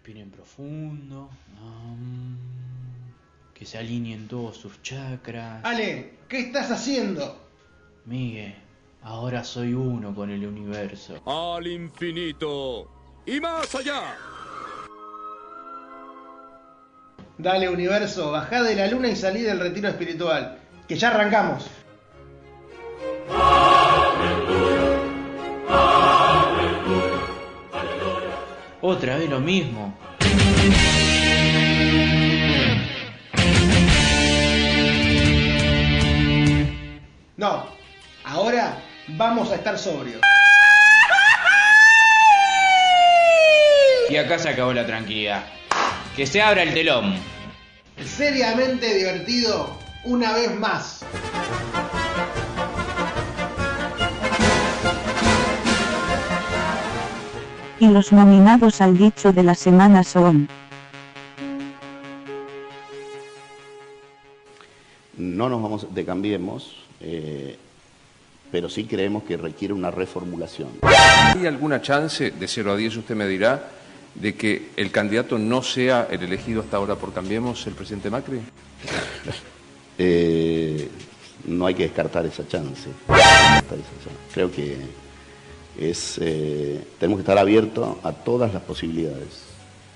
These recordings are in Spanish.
Respiren profundo. que se alineen todos sus chakras. Ale, ¿qué estás haciendo? Miguel, ahora soy uno con el universo. Al infinito y más allá. Dale, universo, bajá de la luna y salí del retiro espiritual. Que ya arrancamos. Otra vez lo mismo. No, ahora vamos a estar sobrios. Y acá se acabó la tranquilidad. Que se abra el telón. Seriamente divertido una vez más. Y los nominados al dicho de la semana son... No nos vamos de cambiemos, eh, pero sí creemos que requiere una reformulación. ¿Hay alguna chance, de 0 a 10 usted me dirá, de que el candidato no sea el elegido hasta ahora por Cambiemos, el presidente Macri? Eh, no hay que descartar esa chance. Creo que es, eh, tenemos que estar abiertos a todas las posibilidades,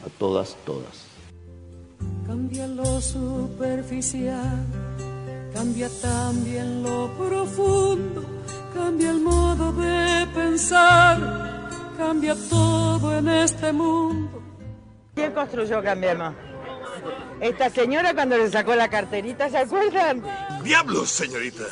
a todas, todas. Cambia lo superficial, cambia también lo profundo, cambia el modo de pensar, cambia todo en este mundo. ¿Quién construyó Cambiemos? Esta señora cuando le sacó la carterita, ¿se acuerdan? ¡Diablos, señorita!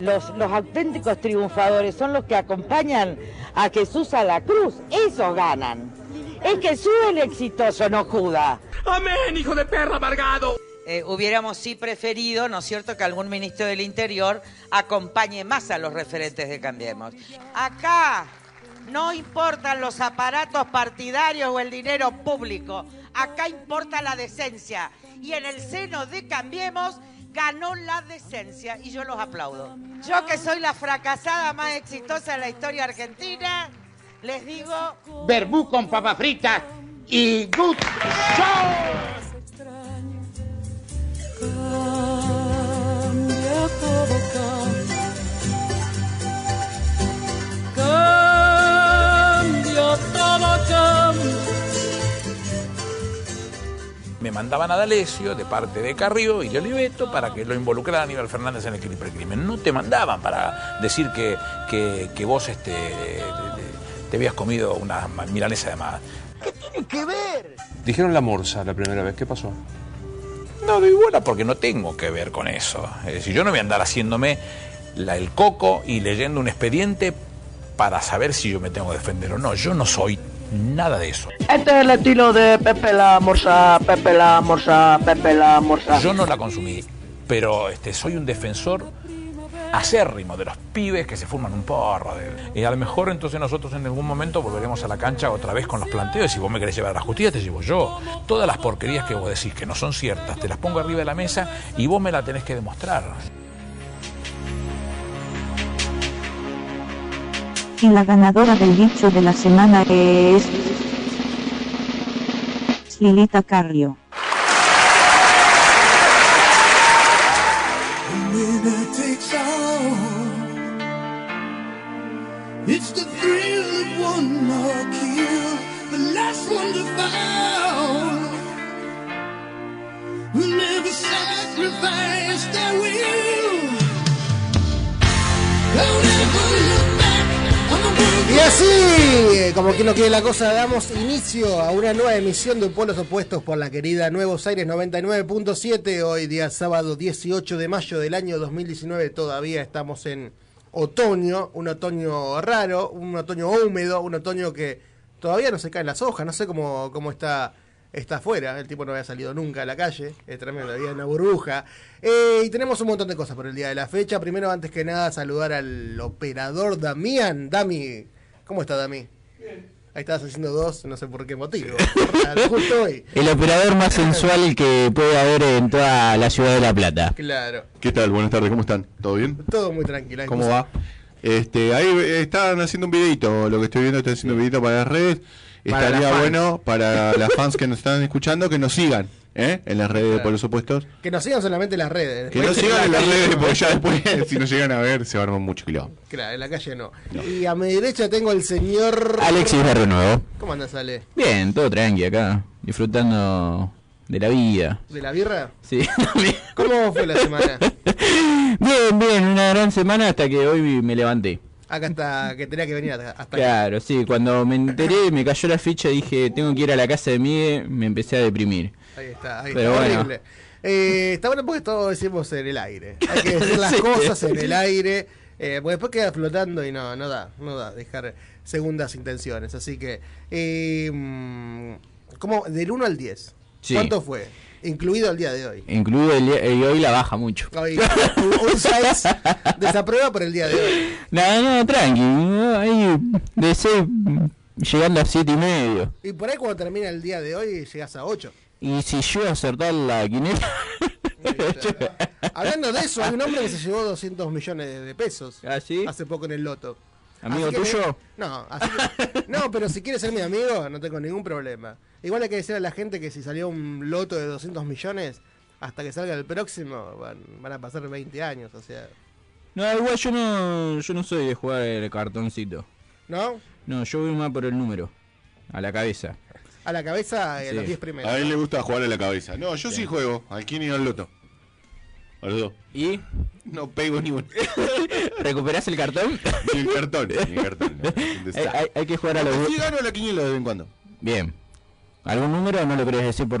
Los, los auténticos triunfadores son los que acompañan a Jesús a la cruz. Esos ganan. Es Jesús el exitoso, no Judas. ¡Amén, hijo de perra amargado! Eh, hubiéramos sí preferido, ¿no es cierto?, que algún ministro del Interior acompañe más a los referentes de Cambiemos. Acá no importan los aparatos partidarios o el dinero público. Acá importa la decencia. Y en el seno de Cambiemos ganó la decencia y yo los aplaudo. Yo que soy la fracasada más exitosa en la historia argentina, les digo... Verbú con papa frita y good show. Cambia todo, cambia. Me mandaban a D'Alessio de parte de Carrillo y de Oliveto para que lo involucrara a Aníbal Fernández en el hipercrimen. No te mandaban para decir que, que, que vos este, te habías comido una milanesa de más. ¿Qué tiene que ver? Dijeron la morsa la primera vez, ¿qué pasó? No doy bola porque no tengo que ver con eso. Es decir, yo no voy a andar haciéndome la, el coco y leyendo un expediente para saber si yo me tengo que defender o no. Yo no soy nada de eso. Este es el estilo de Pepe la Morsa, Pepe la Morsa, Pepe la Morsa. Yo no la consumí, pero este, soy un defensor acérrimo de los pibes que se forman un porro. de- Y a lo mejor entonces nosotros en algún momento volveremos a la cancha otra vez con los planteos. Si vos me querés llevar a la justicia, te llevo yo. Todas las porquerías que vos decís que no son ciertas, te las pongo arriba de la mesa y vos me la tenés que demostrar. Y la ganadora del dicho de la semana es... Lilita Carrio. Y así, como quien no quiere la cosa, damos inicio a una nueva emisión de Polos Opuestos por la querida Nuevos Aires 99.7. Hoy día sábado 18 de mayo del año 2019. Todavía estamos en otoño, un otoño raro, un otoño húmedo, un otoño que todavía no se caen las hojas. No sé cómo, cómo está, está afuera. El tipo no había salido nunca a la calle. Es tremendo, había una burbuja. Eh, y tenemos un montón de cosas por el día de la fecha. Primero, antes que nada, saludar al operador Damián. Dami, ¿cómo está Dami? Ahí estabas haciendo dos, no sé por qué motivo. Justo hoy. El operador más sensual que puede haber en toda la ciudad de La Plata. Claro. ¿Qué tal? Buenas tardes, ¿cómo están? ¿Todo bien? Todo muy tranquilo. ¿Cómo va? Este, ahí eh, están haciendo un videito, lo que estoy viendo, están haciendo un videito para las redes. Para Estaría las bueno para las fans que nos están escuchando que nos sigan, ¿eh? En las redes Claro. Polos Opuestos. Que nos sigan solamente en las redes. Que nos sigan en las redes, no. porque ya después, si nos llegan a ver, se va a armar mucho quilombo. Claro, en la calle no. Y a mi derecha tengo el señor. Alexis de Nuevo. ¿Cómo andas, Ale? Bien, todo tranqui acá, disfrutando de la vida. ¿De la birra? Sí. ¿Cómo fue la semana? bien, bien, una gran semana hasta que hoy me levanté. Acá está, que tenía que venir hasta, hasta acá. Claro, sí, cuando me enteré, me cayó la ficha, dije, tengo que ir a la casa de Miguel, me empecé a deprimir. Ahí está, ahí Pero está. bueno. Eh, está bueno porque todo decimos en el aire. Hay que decir las Sí. cosas en el aire. eh, porque después queda flotando y no, no da, no da dejar segundas intenciones. Así que, eh, ¿cómo? Del 1 al 10. Sí. ¿Cuánto fue? Incluido el día de hoy. Incluido el día- y hoy la baja mucho. Hoy, un 6 desaprueba por el día de hoy. No, no, tranqui, no, ahí de 6 llegando a siete y medio. Y por ahí cuando termina el día de hoy llegas a 8. Y si yo acertar la quinela... Hablando de eso, hay un hombre que se llevó 200 millones de, pesos ¿Ah, sí? hace poco en el loto. ¿Amigo tuyo? me- no, así que- no, pero si quieres ser mi amigo, no tengo ningún problema. Igual hay que decir a la gente que si salió un loto de 200 millones, hasta que salga el próximo, van, van a pasar 20 años, o sea. No, igual yo no, yo no soy de jugar el cartoncito. ¿No? No, yo voy más por el número, a la cabeza. A la cabeza y a Sí. los 10 primeros. A él le gusta jugar a la cabeza. No, yo sí, juego. Al Kini y al Loto. A los dos. ¿Y? No pego ni uno. ¿Recuperás el cartón? Ni el cartón. Ni el cartón. no, un hay, desastre. hay- hay que jugar a los... Sí gano la quiniela de vez en cuando. Bien. ¿Algún número o no lo querés decir por,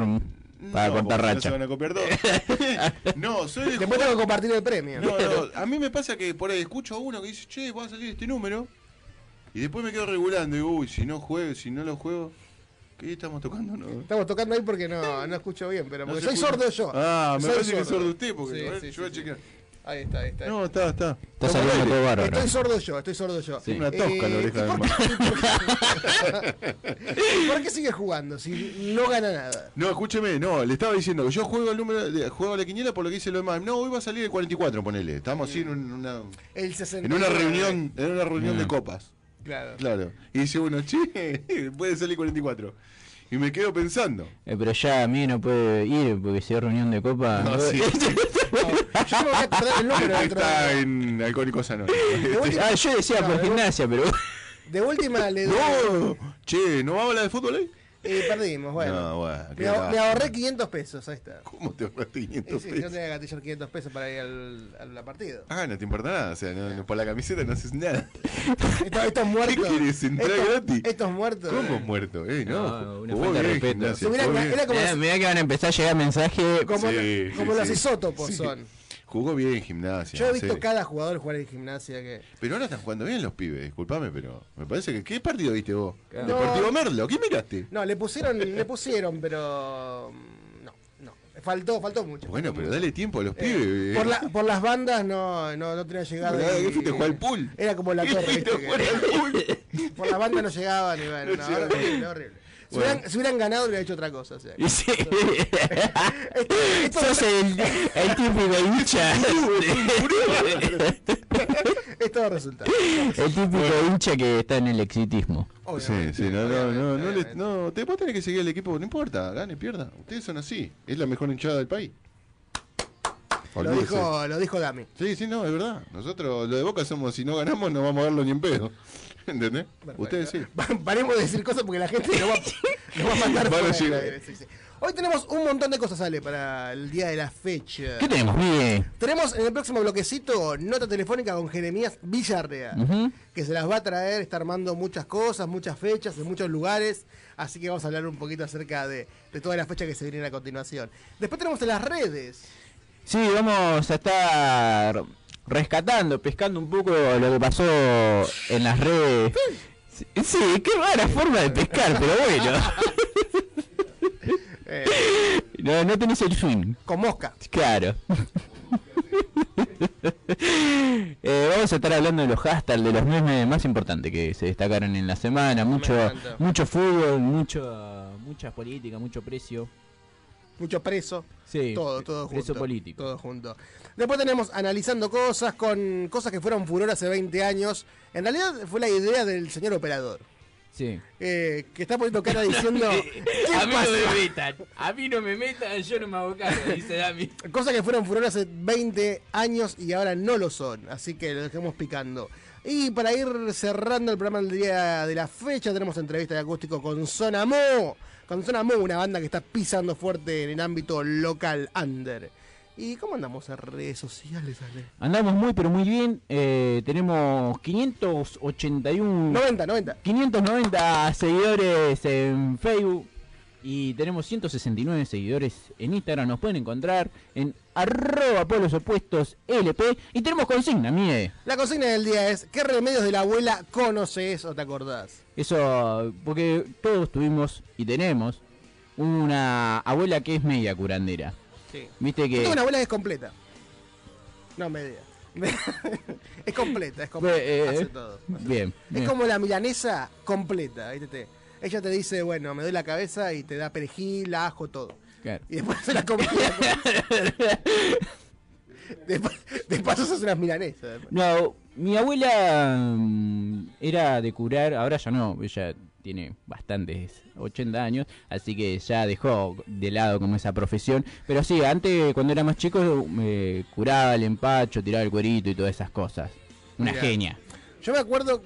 para No, cortar no racha? se van a copiar todos. no, soy de Después jugar- tengo que compartir el premio. No, no, a mí me pasa que por ahí escucho a uno que dice, che, va a salir este número. Y después me quedo regulando y digo, uy, si no juego, si no lo juego, ¿qué estamos tocando? No, Estamos tocando ahí porque no, no escucho bien, pero No porque soy escucha. sordo yo. Ah, me Soy parece que es sordo usted, porque Sí, a ver, sí, yo voy a chequear. Ahí está, ahí está. No, está, está. Está saliendo todo bárbaro. Estoy sordo yo, estoy sordo yo. Sí. Una tosca la Eh, oreja ¿y de por, ¿Por qué sigue jugando si no gana nada? No, escúcheme, no, le estaba diciendo que yo juego el número, de- juego a la quiniela por lo que dice lo demás. No, hoy va a salir el 44, ponele. Estamos así en un- una, El 60. en una reunión, en una reunión de Mm. copas. Claro. Claro. Y dice uno, che, puede salir 44. Y me quedo pensando. Eh, pero ya a mí no puede ir porque si hay reunión de copa... No, sí. Yo no me voy a acordar el número Está de... en Alcohólicos Anónimos. ah, yo decía No, por de- gimnasia, pero... De última le doy... No, che, ¿no va a hablar de fútbol hoy? Eh, perdimos, bueno. No, bueno, me, me ahorré 500 pesos, ahí está. ¿Cómo te ahorraste Y 500 sí, yo pesos? tenía que gatillar 500 pesos para ir al, al- al partido. Ah, no te importa nada, o sea, no, no- por la camiseta no haces nada. Estos, estos muertos. ¿Qué quieres, entrar estos, gratis? estos muertos. ¿Como muerto? Eh, no, No, una falta de respeto. Como- Mirá, mirá que van a empezar a llegar mensajes... Como, Sí, como sí, los sí. isótopos Sí. son. Jugó bien gimnasia. Yo he visto cada jugador jugar en gimnasia que. Pero ahora están jugando bien los pibes, disculpame, pero me parece que. ¿Qué partido viste vos? Claro. Deportivo No. Merlo, ¿qué miraste? No, le pusieron, le pusieron, pero. mm, No, no. Faltó, faltó mucho. Bueno, faltó pero mucho. dale tiempo a los Eh, pibes. por, la- por las bandas no, no, no tenía llegado. ¿qué fuiste jugar al pool? Era como la ¿Qué torre, por las bandas no llegaban y bueno, No horrible, horrible. Si, Bueno. hubieran, si hubieran ganado, hubiera hecho otra cosa. O sea. Y sí. Esto- esto- Sos el, el típico hincha. es todo resultado. el típico hincha que está en el exitismo. Sí, Obviamente, sí, no, no, obviamente, no, no, le- obviamente. no, te vos tenés que seguir al equipo, no importa, gane, pierda. Ustedes son así, es la mejor hinchada del país. Lo dijo, lo dijo Dami. Sí, sí, no, es verdad. Nosotros, lo de Boca, somos, si no ganamos, no vamos a verlo ni en pedo. ¿Entendés? Perfecto. Ustedes sí. Paremos de decir cosas porque la gente nos va, nos va a llegar. aire, sí, sí. Hoy tenemos un montón de cosas, Ale, para el día de la fecha. ¿Qué tenemos, Miguel? Tenemos en el próximo bloquecito nota telefónica con Jeremías Villarreal, que se las va a traer, está armando muchas cosas, muchas fechas, en muchos lugares, así que vamos a hablar un poquito acerca de, de todas las fechas que se vienen a continuación. Después tenemos en las redes. Sí, vamos a estar rescatando, pescando un poco lo que pasó en las redes. Sí, Sí, qué rara forma de pescar, pero bueno. eh, No, no tenés el swing. con mosca. Claro. Eh, vamos a estar hablando de los hashtags, de los memes más importantes que se destacaron en la semana. Mucho, mucho fútbol, mucho, mucha política, mucho precio. Mucho preso. Sí, todo, todo junto. preso político. Todo junto. Después tenemos analizando cosas con cosas que fueron furor hace 20 años. En realidad fue la idea del señor operador. Sí. eh, que está poniendo cara diciendo. ¿Qué a mí pasa? no me metan. A mí no me metan, yo no me hago cargo, dice Dami. Cosas que fueron furor hace 20 años y ahora no lo son. Así que lo dejemos picando. Y para ir cerrando el programa del día de la fecha, tenemos entrevista de acústico con Zona Mo. Con Zona Mo, una banda que está pisando fuerte en el ámbito local under. ¿Y cómo andamos en redes sociales, Ale? Andamos muy, pero muy bien. Eh, tenemos 581. 90, 90. 590 seguidores en Facebook. Y tenemos 169 seguidores en Instagram. Nos pueden encontrar en arroba polos opuestos LP. Y tenemos consigna, mie. La consigna del día es: ¿qué remedios de la abuela conoces o te acordás? Eso, porque todos tuvimos y tenemos una abuela que es media curandera. Sí. Viste que... tengo una abuela que es completa. No media. es completa, es completa. Eh, hace todo. Bien. Es bien. como la milanesa completa, ¿viste? Ella te dice, bueno, me doy la cabeza y te da perejil, ajo, todo. Claro. Y después se la come. después, de paso se hace unas milanesas. No, mi abuela mm, era de curar, ahora ya no, ella tiene bastantes, 80 años, así que ya dejó de lado como esa profesión. Pero sí, antes cuando era más chico me curaba el empacho, tiraba el cuerito y todas esas cosas. Una genia. Yo me acuerdo.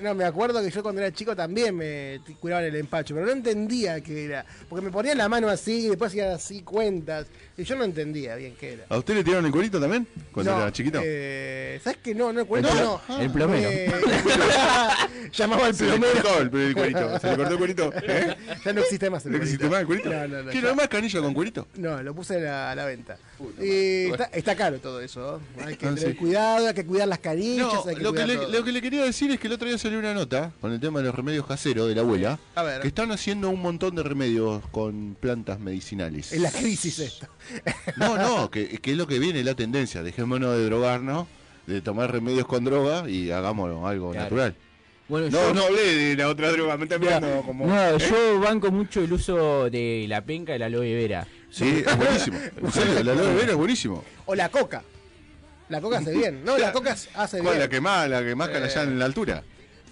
No, me acuerdo que yo cuando era chico también me curaban el empacho, pero no entendía qué era. Porque me ponían la mano así y después hacían así cuentas. Y yo no entendía bien qué era. ¿A usted le tiraron el cuerito también? Cuando No, era chiquito. Eh, ¿Sabes qué? No, no el cuento, ¿El no. el plomero? Eh, llamaba al Se le plomero. cortó el, cuerito. Se le cortó el cuerito. ¿Eh? Ya no existe más el ¿No cuerito. existe más el cuerito? No, no, no. ¿Quiere ya- más canilla con cuerito? No, lo puse a la, a la venta. y está, está caro todo eso. ¿no? Hay que Ah, tener sí. cuidado, hay que cuidar las canillas, No, hay que lo que, le, lo que le quería decir es que el otro día salió una nota con el tema de los remedios caseros de la abuela. A ver. Que están haciendo un montón de remedios con plantas medicinales. Es la crisis esto. No, no, que, que es lo que viene la tendencia. Dejémonos de drogarnos, de tomar remedios con droga y hagámoslo algo Claro. natural. Bueno, No, yo- no hablé de la otra droga, me está mirando como. No, ¿Eh? yo banco mucho el uso de la penca y la aloe vera. Sí, es buenísimo. En serio, la aloe vera es buenísimo. O la coca. La coca hace bien. No, la coca hace bien. La que más, la que más Eh. allá en la altura.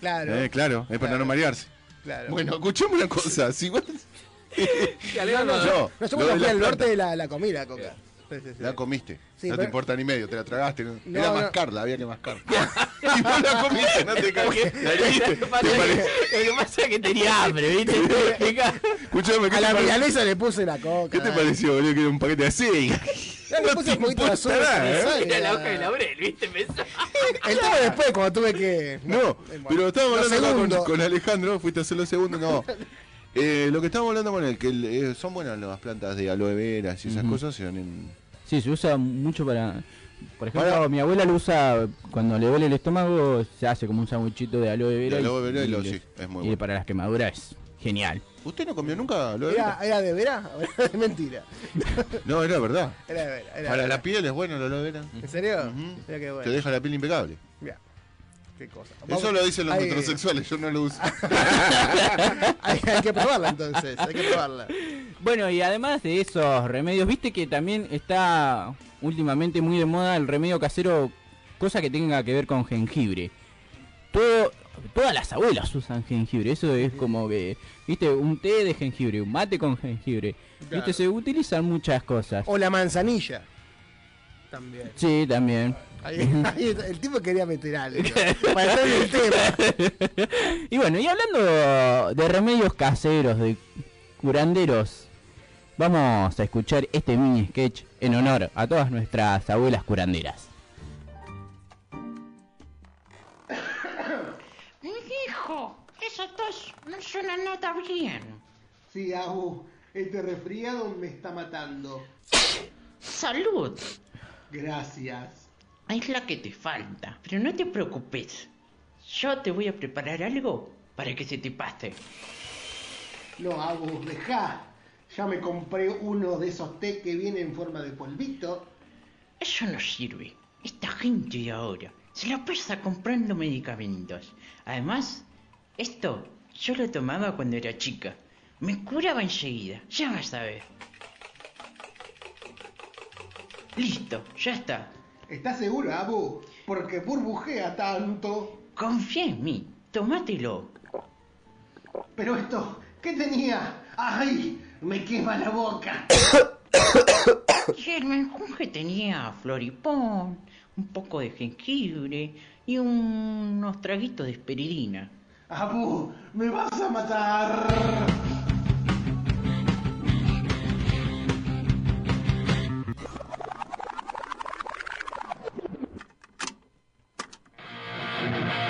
Claro. Eh, claro, es para Claro. no marearse. Claro. Bueno, escuchame una cosa. Si vos... no, no, No, no. No, yo lo cuando de fui la norte la, la coca. Sí, sí, sí. La comiste. Sí, no pero- te importa ni medio, te la tragaste. ¿no? No, Era no. mascarla, había que mascarla. y vos la comiste, no te cagué. La heriste. Lo que pasa ¿Te es que- tenía hambre, ¿viste? Escuchame, ¿qué A la pare- milanesa le puse la coca. ¿Qué te pareció, boludo? Que era un paquete así. Ya le puse un poquito de azúcar. ¿eh? Era la hoja de laurel, ¿viste? El tema después, cuando tuve que. No, pero estábamos hablando acá con, segundo. con Alejandro, fuiste a hacer lo segundo, no. Eh, lo que estábamos hablando con él, que el- eh, son buenas las plantas de aloe vera y esas Ujú. cosas, se dan en... Sí, se usa mucho para... Por ejemplo, Para- mi abuela lo usa cuando le duele el estómago, se hace como un sándwichito de aloe vera. De aloe vera y lo- sí, es muy y bueno. para las quemaduras es genial. ¿Usted no comió nunca aloe ¿Era, vera? ¿Era de veras? o era de mentira. No, era verdad. Era de veras. Era de Para la piel es bueno la aloe vera. ¿En serio? Ujú. Mira qué bueno. Te deja la piel impecable. Mira. Qué cosa. Eso lo dicen los hay, heterosexuales, yo no lo uso. hay, hay que probarla entonces, hay que probarla. Bueno, y además de esos remedios, viste que también está últimamente muy de moda el remedio casero, cosa que tenga que ver con jengibre. Todo, todas las abuelas usan jengibre, eso es como que, viste, un té de jengibre, un mate con jengibre. Claro. Viste, se utilizan muchas cosas. O la manzanilla. También. Sí, también. Ahí, ahí el tipo quería meter algo. Para en el tema. Y bueno, y hablando de remedios caseros, de curanderos, vamos a escuchar este mini sketch en honor a todas nuestras abuelas curanderas. Hijo, esa tos no suena nada bien. Sí, Abu, este resfriado me está matando. Salud. Gracias. Es la que te falta, pero no te preocupes. Yo te voy a preparar algo para que se te pase. No, Abu, dejá. Ya me compré uno de esos té que viene en forma de polvito. Eso no sirve. Esta gente de ahora se la pasa comprando medicamentos. Además, esto yo lo tomaba cuando era chica. Me curaba enseguida, ya vas a ver. Listo, ya está. ¿Estás seguro, Abu? Porque burbujea tanto. Confía en mí, tómatelo. Pero esto, ¿qué tenía? ¡Ay! Me quema la boca. Y el menjunje tenía floripón, un poco de jengibre y un- unos traguitos de esperidina. Abu, me vas a matar.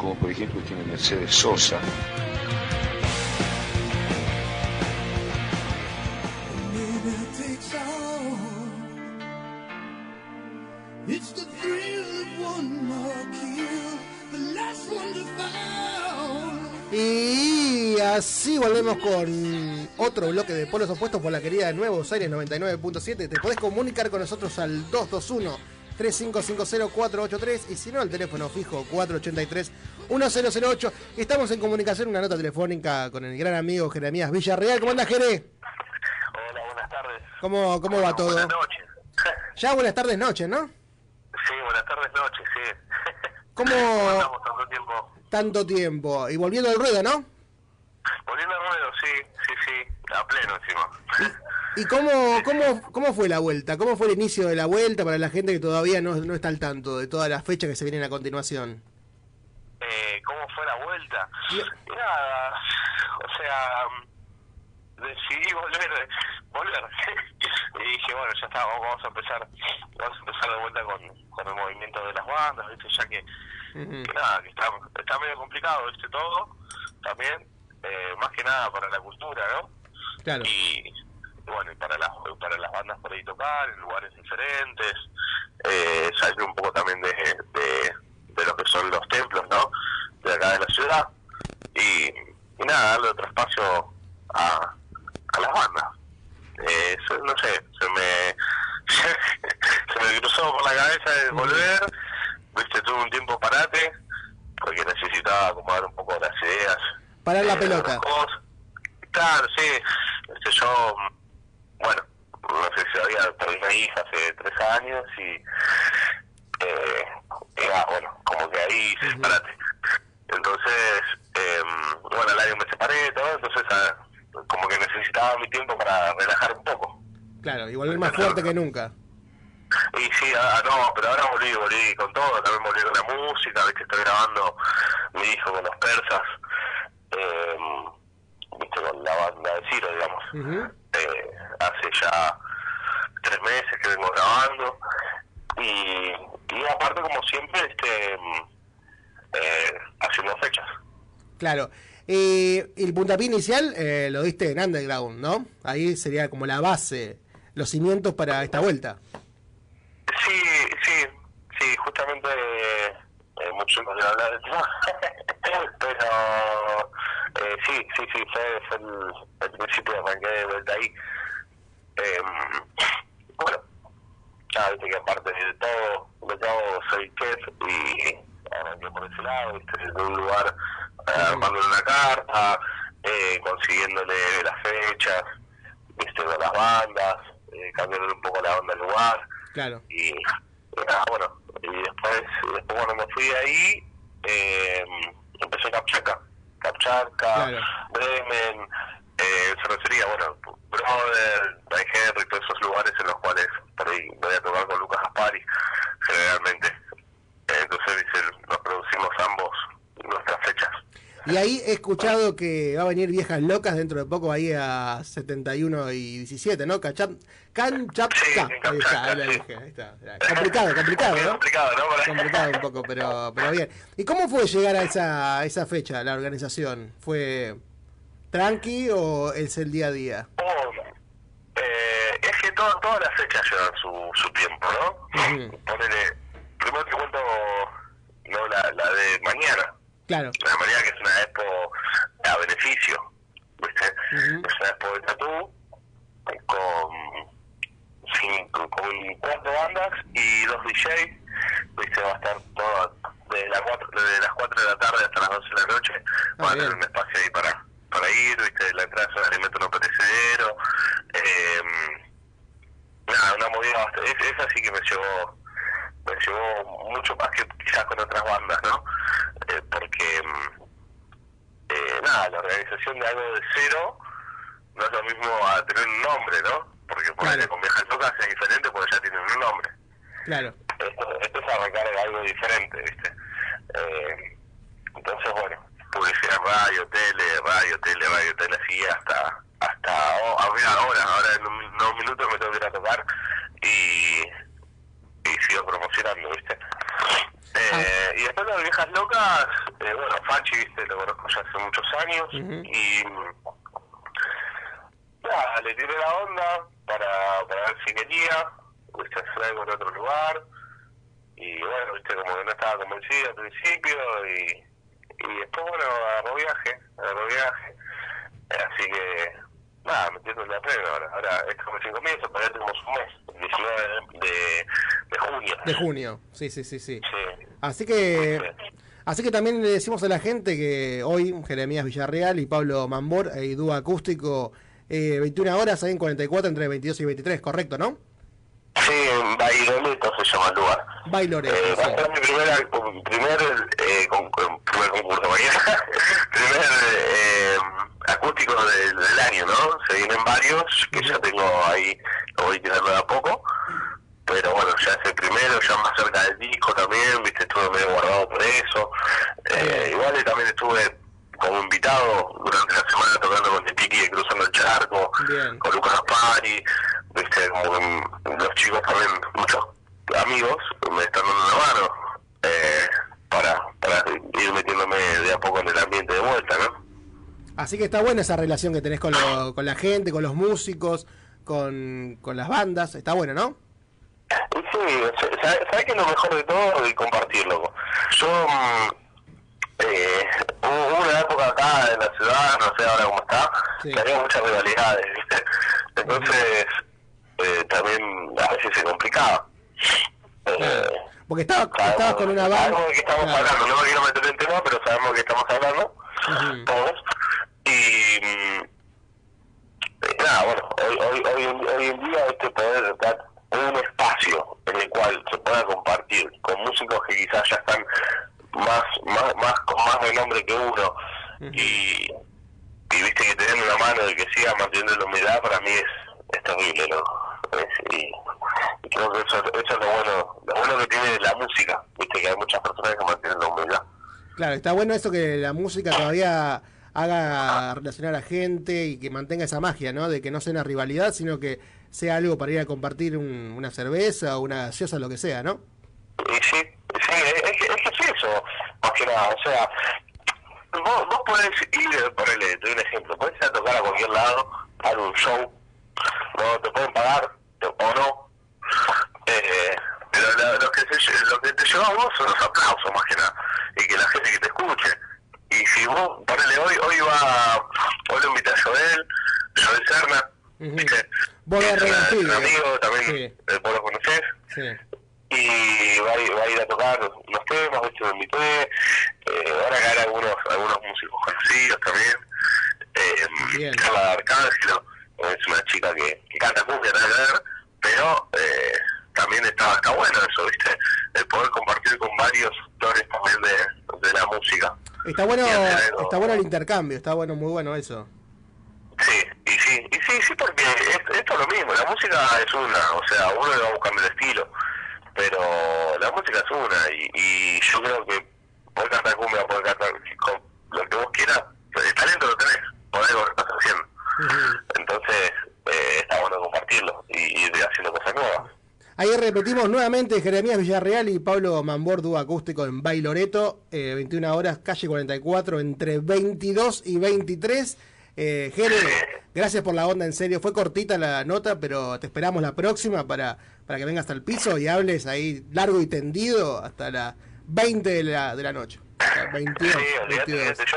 como por ejemplo tiene Mercedes Sosa. Y así volvemos con otro bloque de polos opuestos por la querida de Nuevos Aires 99.7. Te podés comunicar con nosotros al 221-3550-483 y si no, al teléfono fijo 483-1008. Estamos en comunicación, una nota telefónica con el gran amigo Jeremías Villarreal. ¿Cómo andas, Jere? Hola, buenas tardes. ¿Cómo, cómo va todo? Buenas noches. Ya buenas tardes, noches, ¿no? Sí, buenas tardes, noches, sí. ¿Cómo Estamos tanto tiempo. tanto tiempo? Y volviendo al ruedo, ¿no? Volviendo al ruedo, sí, sí, sí. A pleno encima. ¿Y cómo, cómo, cómo fue la vuelta? ¿Cómo fue el inicio de la vuelta para la gente que todavía no, no está al tanto de todas las fechas que se vienen a continuación? Eh, ¿Cómo fue la vuelta? Nada, o sea, decidí volver, volver. y dije, bueno, ya está, vamos a empezar, vamos a empezar de vuelta con, con el movimiento de las bandas, ¿viste? Ya que, que nada, que está, está medio complicado, ¿viste? Todo, también, eh, más que nada para la cultura, ¿no? Claro. y bueno y para las para las bandas por ahí tocar en lugares diferentes eh, salir un poco también de, de, de lo que son los templos no de acá de la ciudad y, y nada darle otro espacio a, a las bandas eh, eso, no sé se me se me cruzó por la cabeza de volver viste tuve un tiempo parate porque necesitaba acomodar un poco las ideas Parar la eh, pelota. cosas. Claro, sí. Este, yo, bueno, no sé si había perdí una hija hace tres años y eh, era, bueno, como que ahí separate. Entonces, eh, bueno, al año me separé todo, entonces ah, como que necesitaba mi tiempo para relajar un poco. Claro, y volver más fuerte que nunca. Y sí, ah, no, pero ahora volví, volví con todo, también volví con la música, viste, estoy grabando mi hijo con los persas, eh, viste, con la banda de Ciro, digamos. Eh, hace ya tres meses que vengo grabando y, y aparte como siempre este eh, haciendo fechas Claro. Eh, el puntapié inicial eh, lo diste en Underground, ¿no? Ahí sería como la base, los cimientos para esta vuelta. sí sí sí justamente eh, mucho no quiero hablar del tema pero eh, sí sí sí fue, fue el, el principio arranqué de vuelta ahí. Eh, bueno nada, viste que aparte de todo de todo soy chef y arranqué por ese lado viste desde un lugar eh, armándole una carta eh, consiguiéndole las fechas viste con las bandas eh, cambiándole un poco la onda al lugar. Claro. y nada, bueno y después después cuando me fui de ahí eh, empecé Capchaca Capchaca Claro. Bremen eh, cervecería bueno Brother Dry Henry todos esos lugares en los cuales por ahí voy a tocar con Lucas Aspari generalmente Eh, entonces dice, nos producimos ambos nuestras fechas Y ahí he escuchado que va a venir Viejas Locas dentro de poco ahí a 71 y 17, ¿no? Cachap, Canchapka. ahí está, ahí está. Complicado, complicado, ¿no? complicado ¿no? Complicado un poco, pero, pero bien. ¿Y cómo fue llegar a esa, a esa fecha, la organización? ¿Fue tranqui o es el día a día? Oh, eh, es que to- todas las fechas llevan su, su tiempo, ¿no? Ponele, primero te cuento no la, la de mañana, Claro. la de mañana que es una expo a beneficio, ¿viste? Es una expo de tatú con, cinco, con cuatro bandas y dos DJs, ¿viste? Va a estar todo desde las cuatro, desde las 4 de la tarde hasta las 12 de la noche, va a tener un espacio ahí para, para ir, ¿viste? La entrada es un alimento no perecedero, eh, nada, una movida bastante, es- esa sí que me llevó me llevó mucho más que quizás con otras bandas, ¿no? Eh, porque, mm, eh, nada, la organización de algo de cero no es lo mismo a tener un nombre, ¿no? Porque ponele, con Viejas Locas es diferente porque ya tienen un nombre. Claro. Esto, esto es arrancar en algo diferente, ¿viste? Eh, entonces, bueno, publicidad radio, tele, radio, tele, radio, tele, así hasta, hasta oh, ahora, ahora en un, en un minuto me tengo que ir a tocar y, y sigo promocionando, ¿viste? Eh, y después las viejas locas, eh, bueno, Fachi, ¿viste? Lo conozco ya hace muchos años y nada, le tiré la onda para, para ver si quería, ¿viste? Hacer algo en otro lugar y bueno, viste, como que no estaba convencido al principio y, y después, bueno, agarró viaje, agarró viaje, así que, nada, metiendo en la plena ahora, ahora es como sin comienzo, pero ya tenemos un mes, el 19 de, de, junio. De junio, sí, sí, sí, sí. Así que, así que también le decimos a la gente que hoy Jeremías Villarreal y Pablo Mambor y dúo acústico, eh, 21 horas ahí en 44 entre 22 y 23, correcto, ¿no? Sí, en Bailoleto se llama el lugar. Bailoreto, Eh, va a sí. ser mi primer, primer, eh, con- primer concurso, mañana, primer eh, acústico del, del año, ¿no? Se vienen varios, que ya tengo ahí, lo voy tirando de a poco, pero bueno, ya es el primero, ya más cerca del disco también, viste, estuve medio guardado por eso. Eh, igual también estuve como invitado durante la semana tocando con de Cruzando el Charco, con Lucas Pani, viste, mm, los chicos también, muchos amigos, me están dando una mano eh, para, para ir metiéndome de a poco en el ambiente de vuelta, ¿no? Así que está buena esa relación que tenés con, lo- con la gente, con los músicos, con, con las bandas, está bueno, ¿no? Sí, ¿sabes sabe que es lo mejor de todo? El compartirlo. Yo, mm, eh, hubo una época acá en la ciudad, no sé ahora cómo está, que había muchas rivalidades, ¿viste? Entonces, eh, también a veces se complicaba. Eh, Porque estaba, estabas con una banda. Sabemos de qué estamos hablando, no me quiero meter en tema, pero sabemos de qué estamos hablando, todos. Y mm, nada, bueno, hoy, hoy, hoy, en- hoy en día este poder dar un espacio en el cual se pueda compartir con músicos que quizás ya están más, más, más con más de nombre que uno y, y viste que tener una mano de que siga manteniendo la humildad para mí es, es terrible, ¿no? Es- y, y creo que eso, eso es lo bueno, lo bueno que tiene la música, viste que hay muchas personas que mantienen la humildad. Claro, está bueno eso que la música todavía haga relacionar a gente y que mantenga esa magia, ¿no? De que no sea una rivalidad, sino que sea algo para ir a compartir un- una cerveza o una gaseosa, lo que sea, ¿no? Y sí, sí, es, que- es es eso, más que nada, o sea, vos, vos podés ir, ponele, te doy un ejemplo, podés ir a tocar a cualquier lado, a un show, no te pueden pagar o no, eh, pero lo, que se, lo que te lleva a vos son los aplausos más que nada, y que la gente que te escuche, y si vos, ponele, hoy, hoy va, hoy lo invita a Joel, Joel Serna, ¿viste? Vos Es de una- es un amigo también, Sí. eh, vos lo conocés, Sí. y va a ir, va a, ir a tocar unos temas, ¿viste? me invité, eh, ahora caer algunos, algunos músicos conocidos también, eh, Carla de Arcángelo, es una chica que, que canta cumbia, nada que ver, pero eh, también está, está bueno eso, ¿viste? El poder compartir con varios sectores también de, de la música. Está bueno, algo. está bueno el intercambio, está bueno, muy bueno eso. Sí, y sí, y sí, sí, porque es- esto es lo mismo, la música es una, o sea, uno le va buscando el estilo, pero la música es una, y, y yo creo que poder cantar cumbia, poder cantar lo que vos quieras, el talento lo tenés, por algo que estás haciendo. Entonces, eh, está bueno compartirlo y ir haciendo cosas nuevas. Ahí repetimos nuevamente Jeremías Villarreal y Pablo Mambor, dúo acústico en Bailoreto, eh, 21 horas, calle 44, entre 22 y 23. Eh, Jere, gracias por la onda, en serio. Fue cortita la nota, pero te esperamos la próxima para, para que vengas al piso y hables ahí largo y tendido hasta las 20 de la, de la noche. Hasta 22, Sí, olvídate, 22. olvídate, yo,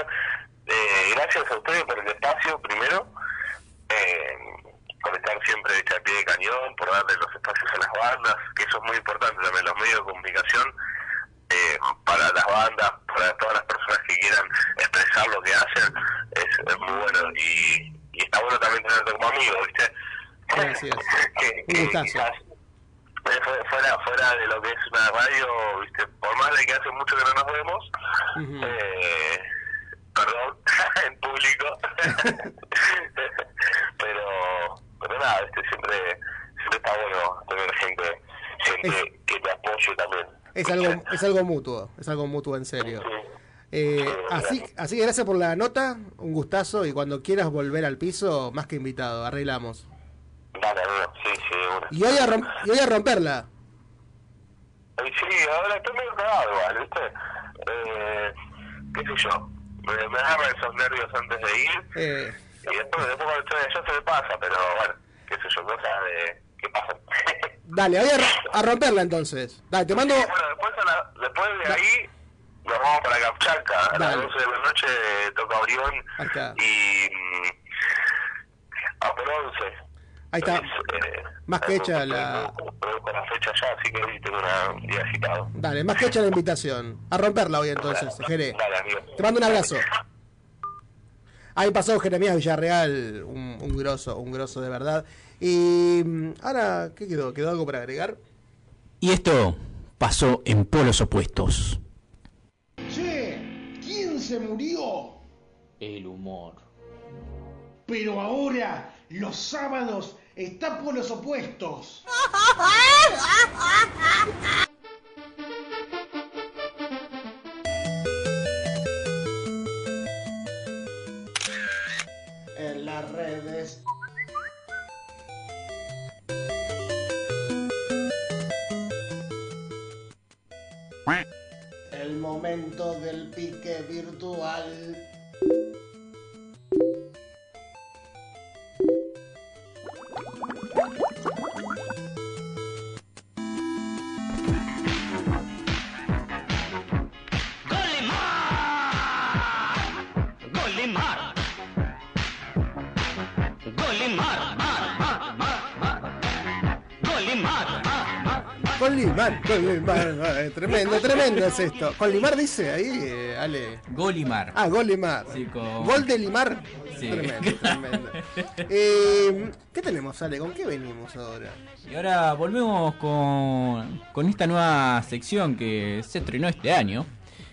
eh, gracias a ustedes por el espacio, primero, eh, por estar siempre de pie de cañón, por darle los espacios a las bandas, que eso es muy importante también, los medios de comunicación, eh, para las bandas, para todas las personas que quieran expresar lo que hacen, es, es muy bueno y, y está bueno también tenerte como amigo, ¿viste? Gracias. que, Un que gustazo. quizás, eh, fu- fuera, fuera de lo que es una radio, ¿viste? por más de que hace mucho que no nos vemos, eh, perdón, en público, pero, pero nada, este, siempre, siempre está bueno tener gente, gente que te apoye también. Es algo, es algo mutuo, es algo mutuo en serio. Eh, así, así que gracias por la nota, un gustazo y cuando quieras volver al piso, más que invitado, arreglamos. Dale, sí, sí, una. Y hoy a, y hoy a romperla. Sí, ahora estoy medio cagado igual, ¿viste? Eh, qué sé yo, me, me agarran esos nervios antes de ir Eh, y después, después cuando estoy allá se me pasa, pero bueno, qué sé yo, cosas de que pasan. dale, hoy a, ro- a romperla entonces. Dale, te mando... Bueno, después, a la- después de ahí nos vamos para Capchaca, a las Dale. 12 de la noche toca Orión y mm, a por 11. Ahí está. Eh, Más que hecha la... con la fecha ya, así que hoy tengo una- un día citado. Dale, más que hecha la invitación. A romperla hoy entonces, Jere. Dale, amigo. Te mando un abrazo. Ahí pasó Jeremías Villarreal, un, un grosso, un grosso de verdad. Y mm, ahora, ¿qué quedó? ¿Quedó algo para agregar? Y esto pasó en polos opuestos. Che, ¿quién se murió? El humor. Pero ahora, los sábados, está por los opuestos. las redes. El momento del pique virtual. Eh, Tremendo, tremendo es esto. Con Limar dice ahí, eh, Ale. Golimar. Ah, Gol Limar. Sí, con- Gol de Limar. Sí. Tremendo, tremendo. Eh, ¿Qué tenemos, Ale? ¿Con qué venimos ahora? Y ahora volvemos con, con esta nueva sección que se estrenó este año,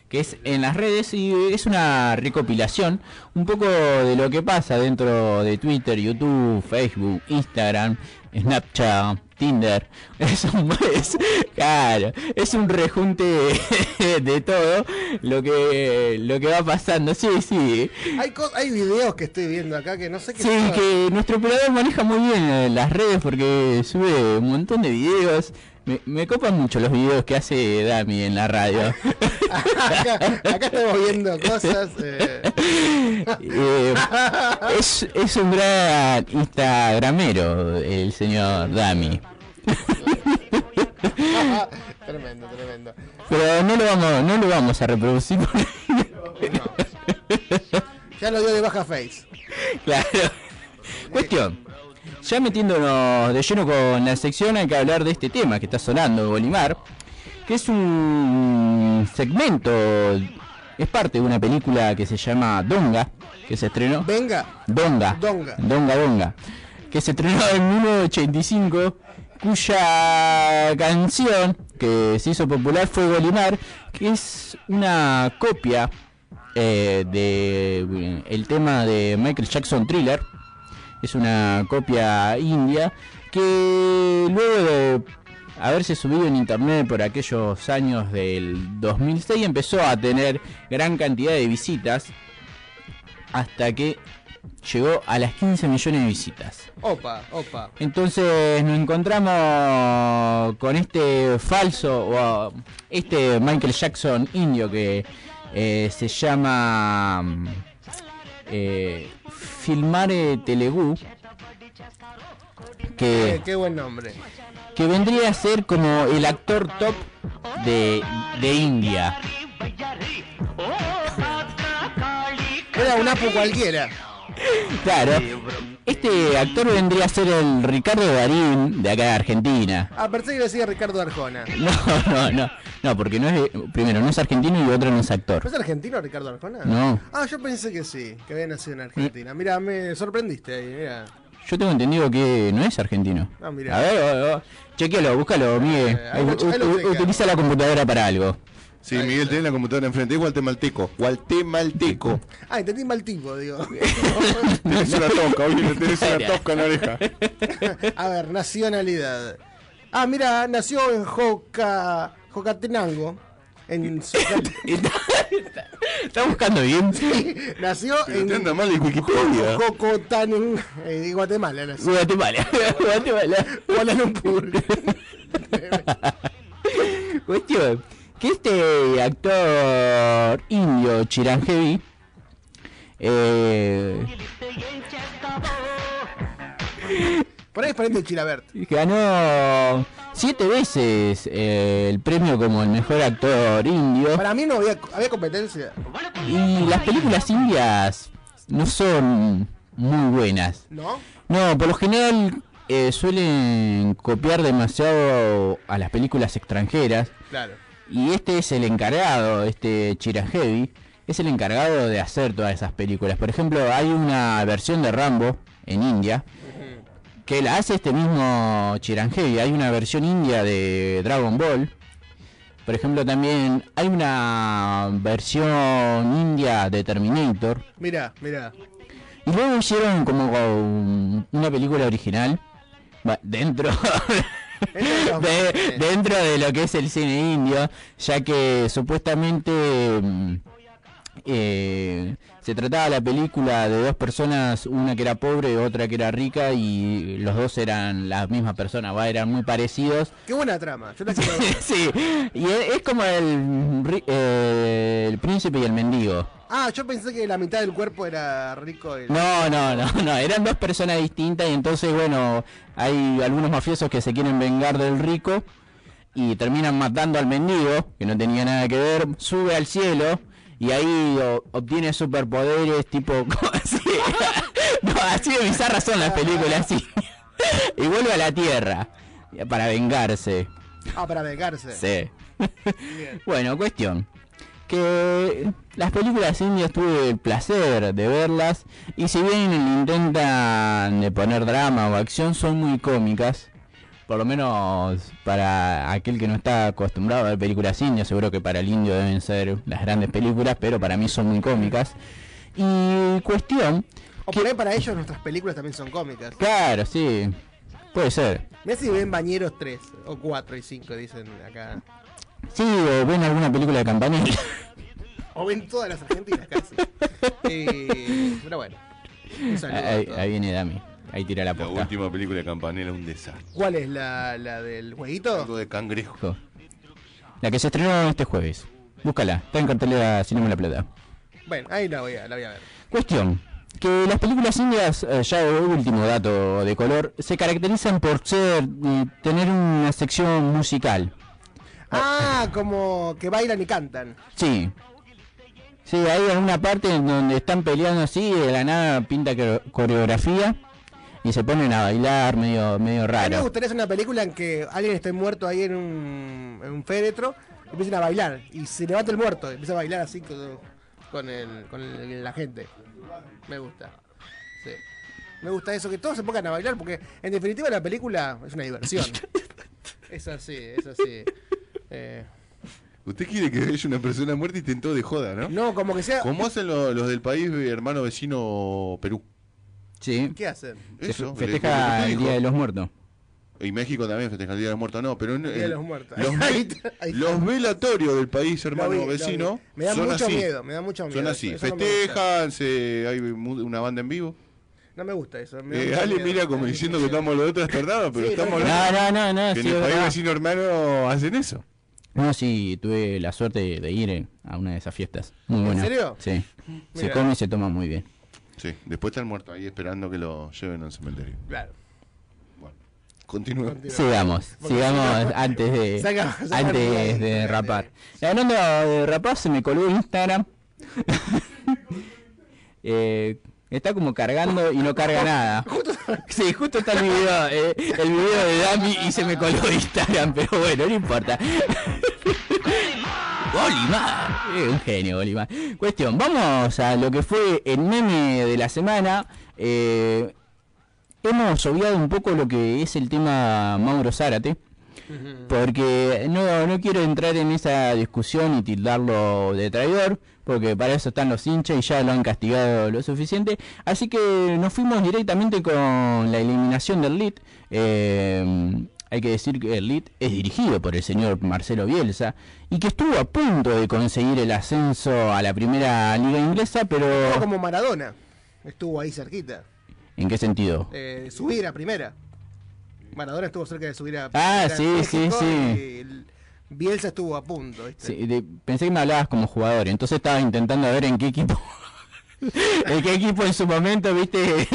que es en las redes y es una recopilación un poco de lo que pasa dentro de Twitter, YouTube, Facebook, Instagram, Snapchat, Tinder. Es un, es- claro, es un rejunte de todo lo que lo que va pasando. Sí, sí. Hay, co- hay videos que estoy viendo acá que no sé qué Sí, que nuestro operador maneja muy bien eh, las redes porque sube un montón de videos. Me, me copan mucho los videos que hace Dami en la radio. acá, acá estamos viendo cosas. eh. Eh, es, es un gran instagramero el señor Dami. tremendo, tremendo. Pero no lo vamos, no lo vamos a reproducir. Ya lo dio de baja face. Claro. Cuestión. Ya metiéndonos de lleno con la sección hay que hablar de este tema que está sonando, Bolimar, que es un segmento, es parte de una película que se llama Donga, que se estrenó. Venga. Donga. Donga. Donga Donga. Que se estrenó en 1985, cuya canción que se hizo popular fue Golimar, que es una copia eh, de eh, el tema de Michael Jackson Thriller. Es una copia india que luego de haberse subido en internet por aquellos años del 2006 empezó a tener gran cantidad de visitas hasta que llegó a las 15 millones de visitas. Opa, opa. Entonces nos encontramos con este falso, o este Michael Jackson indio que eh, se llama eh, Filmare Qué, que, qué buen nombre. Que vendría a ser como el actor top de, de India. Era un apu cualquiera. Claro, este actor vendría a ser el Ricardo Darín de acá de Argentina. Ah, pensé que decía Ricardo Arjona. No, no, no, no, porque no es, de- primero no es argentino y otro no es actor. ¿No es argentino Ricardo Arjona? No. Ah, yo pensé que sí, que había nacido en Argentina. Mira, me sorprendiste ahí, mira. Yo tengo entendido que no es argentino. Ah, mirá. A ver, chequealo, búscalo, Miguel. Eh, U- u- utiliza la computadora para algo. Sí, Miguel, tenés la computadora enfrente. Es guatemalteco. Guatemalteco. Ah, entendí mal tipo, digo. tenés una tosca, oye, tenés una tosca en la oreja. A ver, nacionalidad. Ah, mira, nació en Joca... Jocatenango. En ¿Está buscando bien? Sí, nació Pero en anda mal en Wikipedia. Jocotanen, eh, Guatemala. nació. Guatemala. Guatemala. Kuala Lumpur. Cuestión, que este actor indio Chiranjeevi eh, Por ahí es pariente de Chilabert. ganó siete veces eh, el premio como el mejor actor indio. Para mí no había, había competencia. Y las películas indias no son muy buenas. ¿No? No, por lo general eh, suelen copiar demasiado a las películas extranjeras. Claro. Y este es el encargado, este Chiranjeevi, es el encargado de hacer todas esas películas. Por ejemplo, hay una versión de Rambo en India que la hace este mismo Chiranjeevi. Hay una versión india de Dragon Ball. Por ejemplo, también hay una versión india de Terminator. Mira, mira. Y luego hicieron como una película original dentro de, dentro de lo que es el cine indio, ya que supuestamente mm, eh, se trataba la película de dos personas, una que era pobre y otra que era rica, y los dos eran la misma persona, va, eran muy parecidos. Qué buena trama. Yo la quiero ver. sí, y es, es como el, eh, el príncipe y el mendigo. Ah, yo pensé que la mitad del cuerpo era rico. y- No, no, no, no, eran dos personas distintas y entonces, bueno, hay algunos mafiosos que se quieren vengar del rico y terminan matando al mendigo, que no tenía nada que ver, sube al cielo y ahí o- obtiene superpoderes tipo... así, no, así de bizarras son las películas, sí. y vuelve a la tierra para vengarse. Ah, para vengarse. Sí. bueno, cuestión. Que las películas indias tuve el placer de verlas y si bien intentan de poner drama o acción son muy cómicas. Por lo menos para aquel que no está acostumbrado a ver películas indias, seguro que para el indio deben ser las grandes películas, pero para mí son muy cómicas. Y cuestión, O por ahí para ellos nuestras películas también son cómicas. claro, sí, puede ser. Mira si ven Bañeros 3 o 4 y 5, dicen acá. Sí, o ven alguna película de campanilla. O ven todas las argentinas casi. Eh, pero bueno. Un saludo Ahí, ahí viene Dami, ahí tira la La última película de Campanella, un desastre. ¿Cuál es la, la del jueguito? Algo de cangrejo. La que se estrenó este jueves. Búscala, está en cartelera Cinema La Plata. Bueno, ahí la voy a, la voy a ver. Cuestión. Que las películas indias, eh, ya último dato de color, se caracterizan por ser y tener una sección musical. Ah, como que bailan y cantan. Sí. Sí, hay alguna parte en donde están peleando así de la nada pinta coreo- coreografía y se ponen a bailar medio medio A mí me raro. gustaría hacer una película en que alguien esté muerto ahí en un, en un féretro y empiecen a bailar. Y se levanta el muerto y empieza a bailar así con, con, el, con el- la gente. Me gusta. Sí. Me gusta eso, que todos se pongan a bailar porque en definitiva la película es una diversión. es así, es así. Eh, Usted quiere que haya una persona muerta y tentó de joda, ¿no? no, como que sea... Como hacen lo- los del país hermano vecino Perú. Sí. ¿Qué hacen? Eso, festeja el. Día de los Muertos. Y México también festeja el Día de los Muertos, no, pero en- Día de en- los Muertos. Los, Ahí ve- está, ahí está. los velatorios del país hermano vi, vecino. Me da son mucho así. miedo, me da mucho miedo Son así, eso no me festejan, se, hay una banda en vivo. No me gusta eso. me Eh, Ale miedo. mira como diciendo que estamos los otros trastornados, pero Sí, estamos no, no, no, no, que sí, en el país verdad. vecino hermano hacen eso. No, sí, tuve la suerte de ir en- a una de esas fiestas. Muy ¿En buena. serio? Sí. Se come y se toma muy bien. Sí, después está el muerto ahí esperando que lo lleven al cementerio. Claro. Continúa. Sigamos, Porque sigamos antes de Saca- saca antes el- de rapar. Hablando de rapar, se me colgó Instagram. Eh, está como cargando y no carga nada. Sí, justo está el video, eh, el video de Dami y se me colgó Instagram, pero bueno, no importa. Golimar, eh, un genio Golimar. Cuestión, vamos a lo que fue el meme de la semana. Eh, hemos obviado un poco lo que es el tema Mauro Zárate. Porque no, no quiero entrar en esa discusión y tildarlo de traidor, porque para eso están los hinchas y ya lo han castigado lo suficiente. Así que nos fuimos directamente con la eliminación del LIT. Eh, hay que decir que el LIT es dirigido por el señor Marcelo Bielsa y que estuvo a punto de conseguir el ascenso a la primera liga inglesa, pero... Fue como Maradona. Estuvo ahí cerquita. ¿En qué sentido? Eh, subir a primera. Maradona estuvo cerca de subir a Ah, primera sí, sí, sí. Bielsa estuvo a punto. ¿viste? Sí, de- pensé que me hablabas como jugador, entonces estaba intentando ver en qué equipo. en qué equipo en su momento, viste,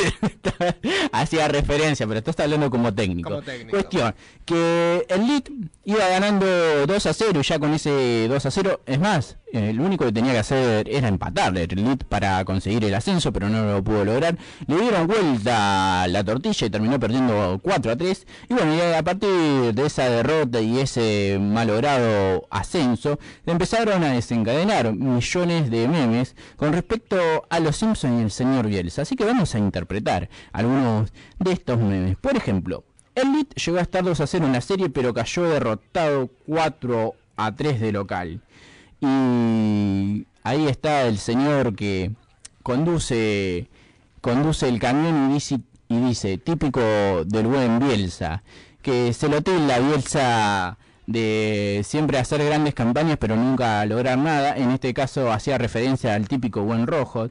hacía referencia, pero tú estás hablando como técnico. Como técnico. Cuestión, que el Lead iba ganando 2 a 0 y ya con ese 2 a 0, es más, lo único que tenía que hacer era empatarle el Lead para conseguir el ascenso, pero no lo pudo lograr. Le dieron vuelta la tortilla y terminó perdiendo 4 a 3. Y bueno, y a partir de esa derrota y ese malogrado ascenso, empezaron a desencadenar millones de memes con respecto a los Simpsons y el señor Bielsa. Así que vamos a interpretar algunos de estos memes. Por ejemplo, el llegó a estar 2 a 0 en la serie, pero cayó derrotado 4 a 3 de local. Y ahí está el señor que conduce conduce el camión y dice, y dice típico del buen Bielsa, que se lo tilda Bielsa de siempre hacer grandes campañas pero nunca lograr nada. En este caso hacía referencia al típico buen rojo.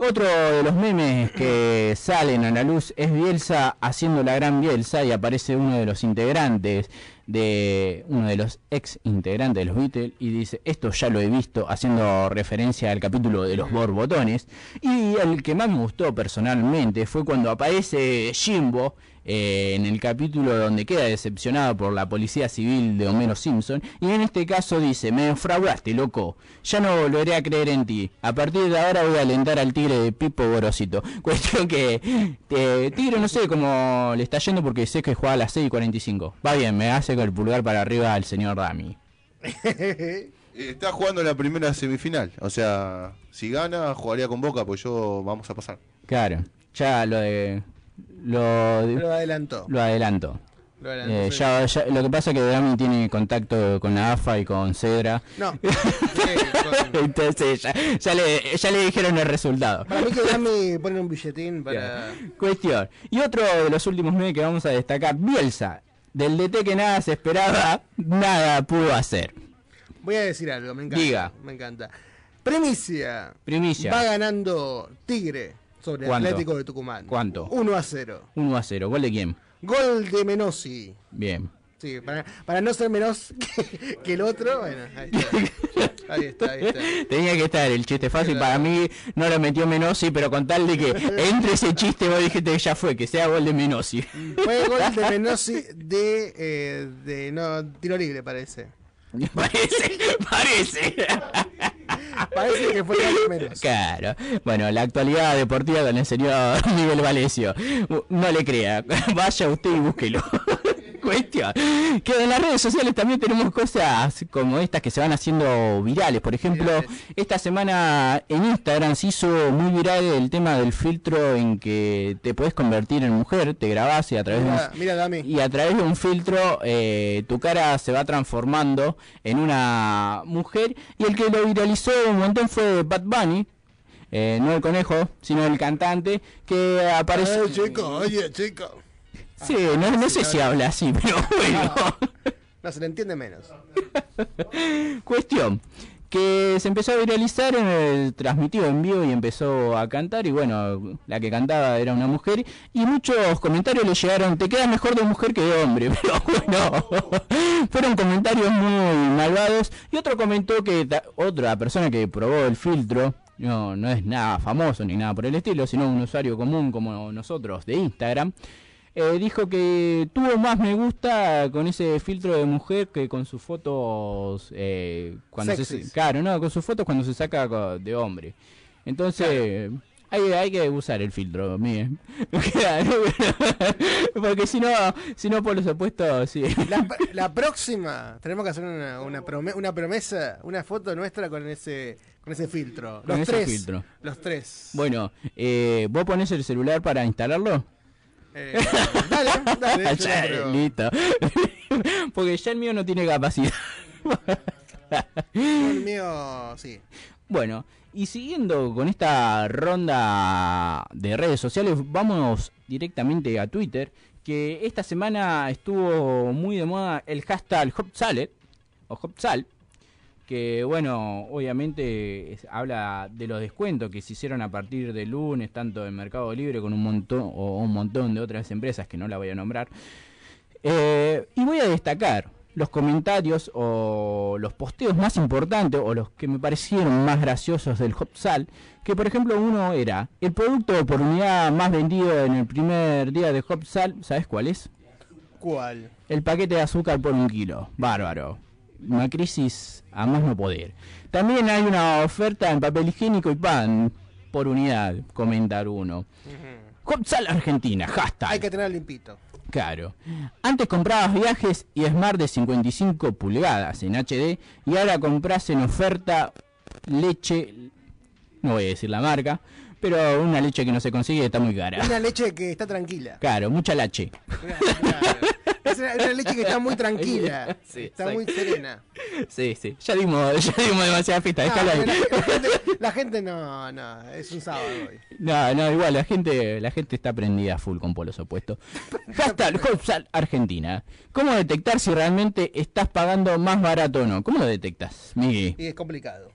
Otro de los memes que salen a la luz es Bielsa haciendo la gran Bielsa y aparece uno de los integrantes de uno de los ex integrantes de los Beatles y dice esto ya lo he visto haciendo referencia al capítulo de los borbotones y el que más me gustó personalmente fue cuando aparece Jimbo eh, en el capítulo donde queda decepcionado por la policía civil de Homero Simpson y en este caso dice me defraudaste loco. Ya no volveré a creer en ti. A partir de ahora voy a alentar al tigre de Pipo Gorosito. Cuestión que eh, Tigre no sé cómo le está yendo porque sé que juega a las 6 y 45 va bien me hace con el pulgar para arriba al señor Dami. Está jugando la primera semifinal. O sea, si gana, jugaría con Boca, pues yo vamos a pasar. claro. Ya lo de lo, Lo adelantó. lo adelanto Lo adelantó, Eh, sí. ya, ya- lo que pasa es que Dami tiene contacto con la AFA y con Cedra. No. Entonces ya, ya le, ya le dijeron el resultado. Para mí que Dami pone un billetín para... Cuestión. Y otro de los últimos memes que vamos a destacar, Bielsa. Del DT que nada se esperaba, nada pudo hacer. Voy a decir algo, me encanta. Diga. Me encanta. Primicia. Primicia. Va ganando Tigre sobre ¿Cuánto? Atlético de Tucumán. ¿Cuánto? 1 a 0. 1 a 0. ¿Gol de quién? Gol de Menossi. Bien. Sí, para, para no ser menos que, que el otro, bueno, ahí está. Ahí está, ahí está. Tenía que estar el chiste fácil. Para mí no lo metió Menossi, pero con tal de que entre ese chiste vos dijiste que ya fue, que sea gol de Menossi. Fue gol de Menossi de, eh, de no, tiro libre, parece. Parece, parece. Parece que fue Menossi. Claro. Bueno, la actualidad deportiva con el señor Miguel Valesio. No le crea. Vaya usted y búsquelo. Cuestión. Que en las redes sociales también tenemos cosas como estas que se van haciendo virales. Por ejemplo, esta semana en Instagram se hizo muy viral el tema del filtro en que te puedes convertir en mujer, te grabás y a través de un, Mira, mira, Dami. y a través de un filtro eh, tu cara se va transformando en una mujer y el que lo viralizó un montón fue Bad Bunny eh, no el conejo sino el cantante que aparece Ay, chico, oye, chico. Sí no, no sé si habla así pero bueno. No, se le entiende menos. cuestión que se empezó a viralizar en el transmitido en vivo y empezó a cantar y bueno, la que cantaba era una mujer y muchos comentarios le llegaron, te queda mejor de mujer que de hombre, pero bueno, fueron comentarios muy malvados y otro comentó que otra persona que probó el filtro no, no es nada famoso ni nada por el estilo, sino un usuario común como nosotros de Instagram, eh, dijo que tuvo más me gusta con ese filtro de mujer que con sus fotos eh, cuando se, claro, no, con sus fotos cuando se saca de hombre. Entonces, hay, hay que usar el filtro. Claro, Porque si no, si no por los opuestos, sí. La, la próxima tenemos que hacer una, una, prome- una promesa, una foto nuestra con ese con ese filtro. Con los ese tres. filtro. Los tres. Bueno, eh, ¿vos ponés el celular para instalarlo? Eh, dale, dale. yo Ya, no creo. Listo. Porque ya el mío no tiene capacidad. El mío, sí. Bueno, y siguiendo con esta ronda de redes sociales, vamos directamente a Twitter, que esta semana estuvo muy de moda el hashtag Hopsalet, o Hopsal, que bueno, obviamente es- habla de los descuentos que se hicieron a partir del lunes, tanto en Mercado Libre con un montón, o un montón de otras empresas que no la voy a nombrar. Eh, y voy a destacar los comentarios o los posteos más importantes o los que me parecieron más graciosos del Hopsal, que por ejemplo uno era el producto por unidad más vendido en el primer día de Hopsal, ¿sabes cuál es? ¿Cuál? El paquete de azúcar por un kilo, bárbaro. Una crisis a más no poder. También hay una oferta en papel higiénico y pan por unidad, comentar uno. Hopsal Argentina, hashtag. Hay que tener limpito. Claro. Antes comprabas viajes y Smart de 55 pulgadas en HD y ahora compras en oferta leche, no voy a decir la marca, pero una leche que no se consigue está muy cara. Una leche que está tranquila. Claro, mucha leche. Es una, una leche que está muy tranquila. Sí, está muy serena. Sí, sí. Ya dimos, ya dimos demasiada fiesta, ahí. la, la gente, la gente no, no, es un sábado hoy. No, no, igual la gente, la gente está prendida full con polos opuestos. Hashtag Hopsal Argentina. ¿Cómo detectar si realmente estás pagando más barato o no? ¿Cómo lo detectas, Miguel? Y es complicado.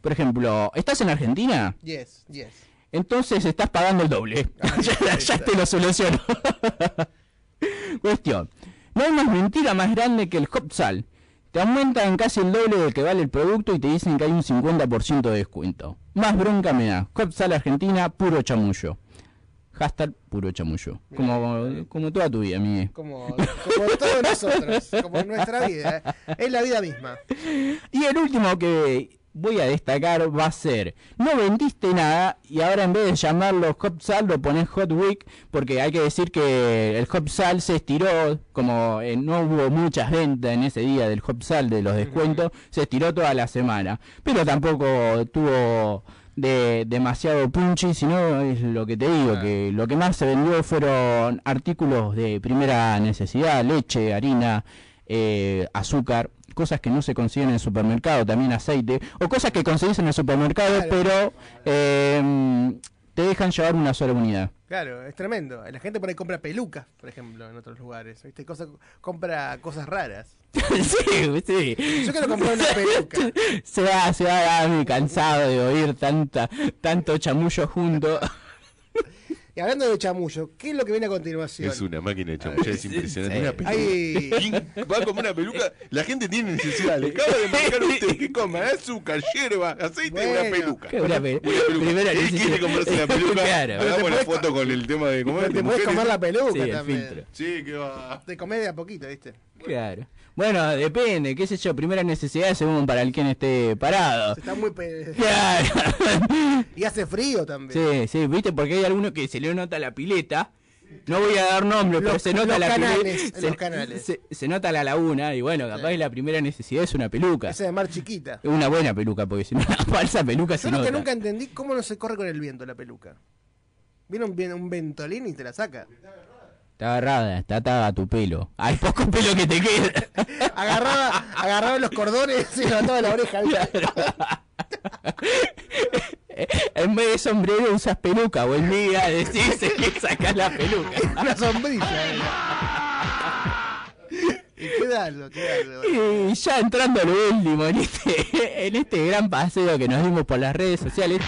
Por ejemplo, ¿estás en Argentina? Yes, yes. Entonces estás pagando el doble. ya, ya te lo soluciono. Cuestión. No hay más mentira más grande que el Hopsal. Te aumentan casi el doble del que vale el producto y te dicen que hay un 50% de descuento. Más bronca me da. Hopsal Argentina, puro chamullo. Hashtag puro chamullo. Como, como toda tu vida, Miguel. Como, como todos nosotros, como nuestra vida. ¿eh? Es la vida misma. Y el último que voy a destacar va a ser, no vendiste nada y ahora en vez de llamarlo Hopsal lo pones Hot Week porque hay que decir que el Hopsal se estiró, como eh, no hubo muchas ventas en ese día del Hopsal de los descuentos, se estiró toda la semana, pero tampoco tuvo de demasiado punchy, sino es lo que te digo, que lo que más se vendió fueron artículos de primera necesidad, leche, harina, eh, azúcar, cosas que no se consiguen en el supermercado, también aceite, o cosas que conseguís en el supermercado, pero eh, te dejan llevar una sola unidad. Claro, es tremendo. La gente por ahí compra pelucas, por ejemplo, en otros lugares. ¿Viste? Cosa, compra cosas raras. sí, sí. Yo quiero comprar una peluca. Se va, se va a mí cansado de oír tanta, tanto chamullo junto. Y hablando de chamullo, ¿qué es lo que viene a continuación? Es una máquina de chamullar, es impresionante. Sí. Una peluca. Ay. ¿Quién va a comer una peluca? La gente tiene necesidad. Le acaba de marcar usted que coma azúcar, hierba, aceite y una peluca. ¿Qué una pe- Una peluca. primera Él quiere comprarse la peluca. Claro. Hagamos la foto con el tema de comer. Pero te mujeres. comer la peluca Sí, el también. filtro. Sí, que va. De comer de a poquito, ¿viste? Claro. Bueno, depende, qué sé yo, primera necesidad según para el quien esté parado. Está muy... pe- Claro. Y hace frío también. Sí, sí, viste, porque hay algunos que se le nota la pileta. No voy a dar nombre, pero se nota la canales, Se, los canales. se- se nota la laguna y bueno, capaz que la primera necesidad es una peluca. Esa de mar chiquita. Una buena peluca, porque si no una falsa peluca se Yo que nota. nunca entendí cómo no se corre con el viento la peluca. Viene un, viene un ventolín y te la saca. Está agarrada, está atada a tu pelo. Hay poco pelo que te queda. Agarraba, agarraba los cordones y levantaba la oreja. en vez de sombrero usas peluca, buen día, decís que sacás la peluca. Una sombrilla. y quedalo, quedalo. Y ya entrando a lo último, en este, en este gran paseo que nos dimos por las redes sociales,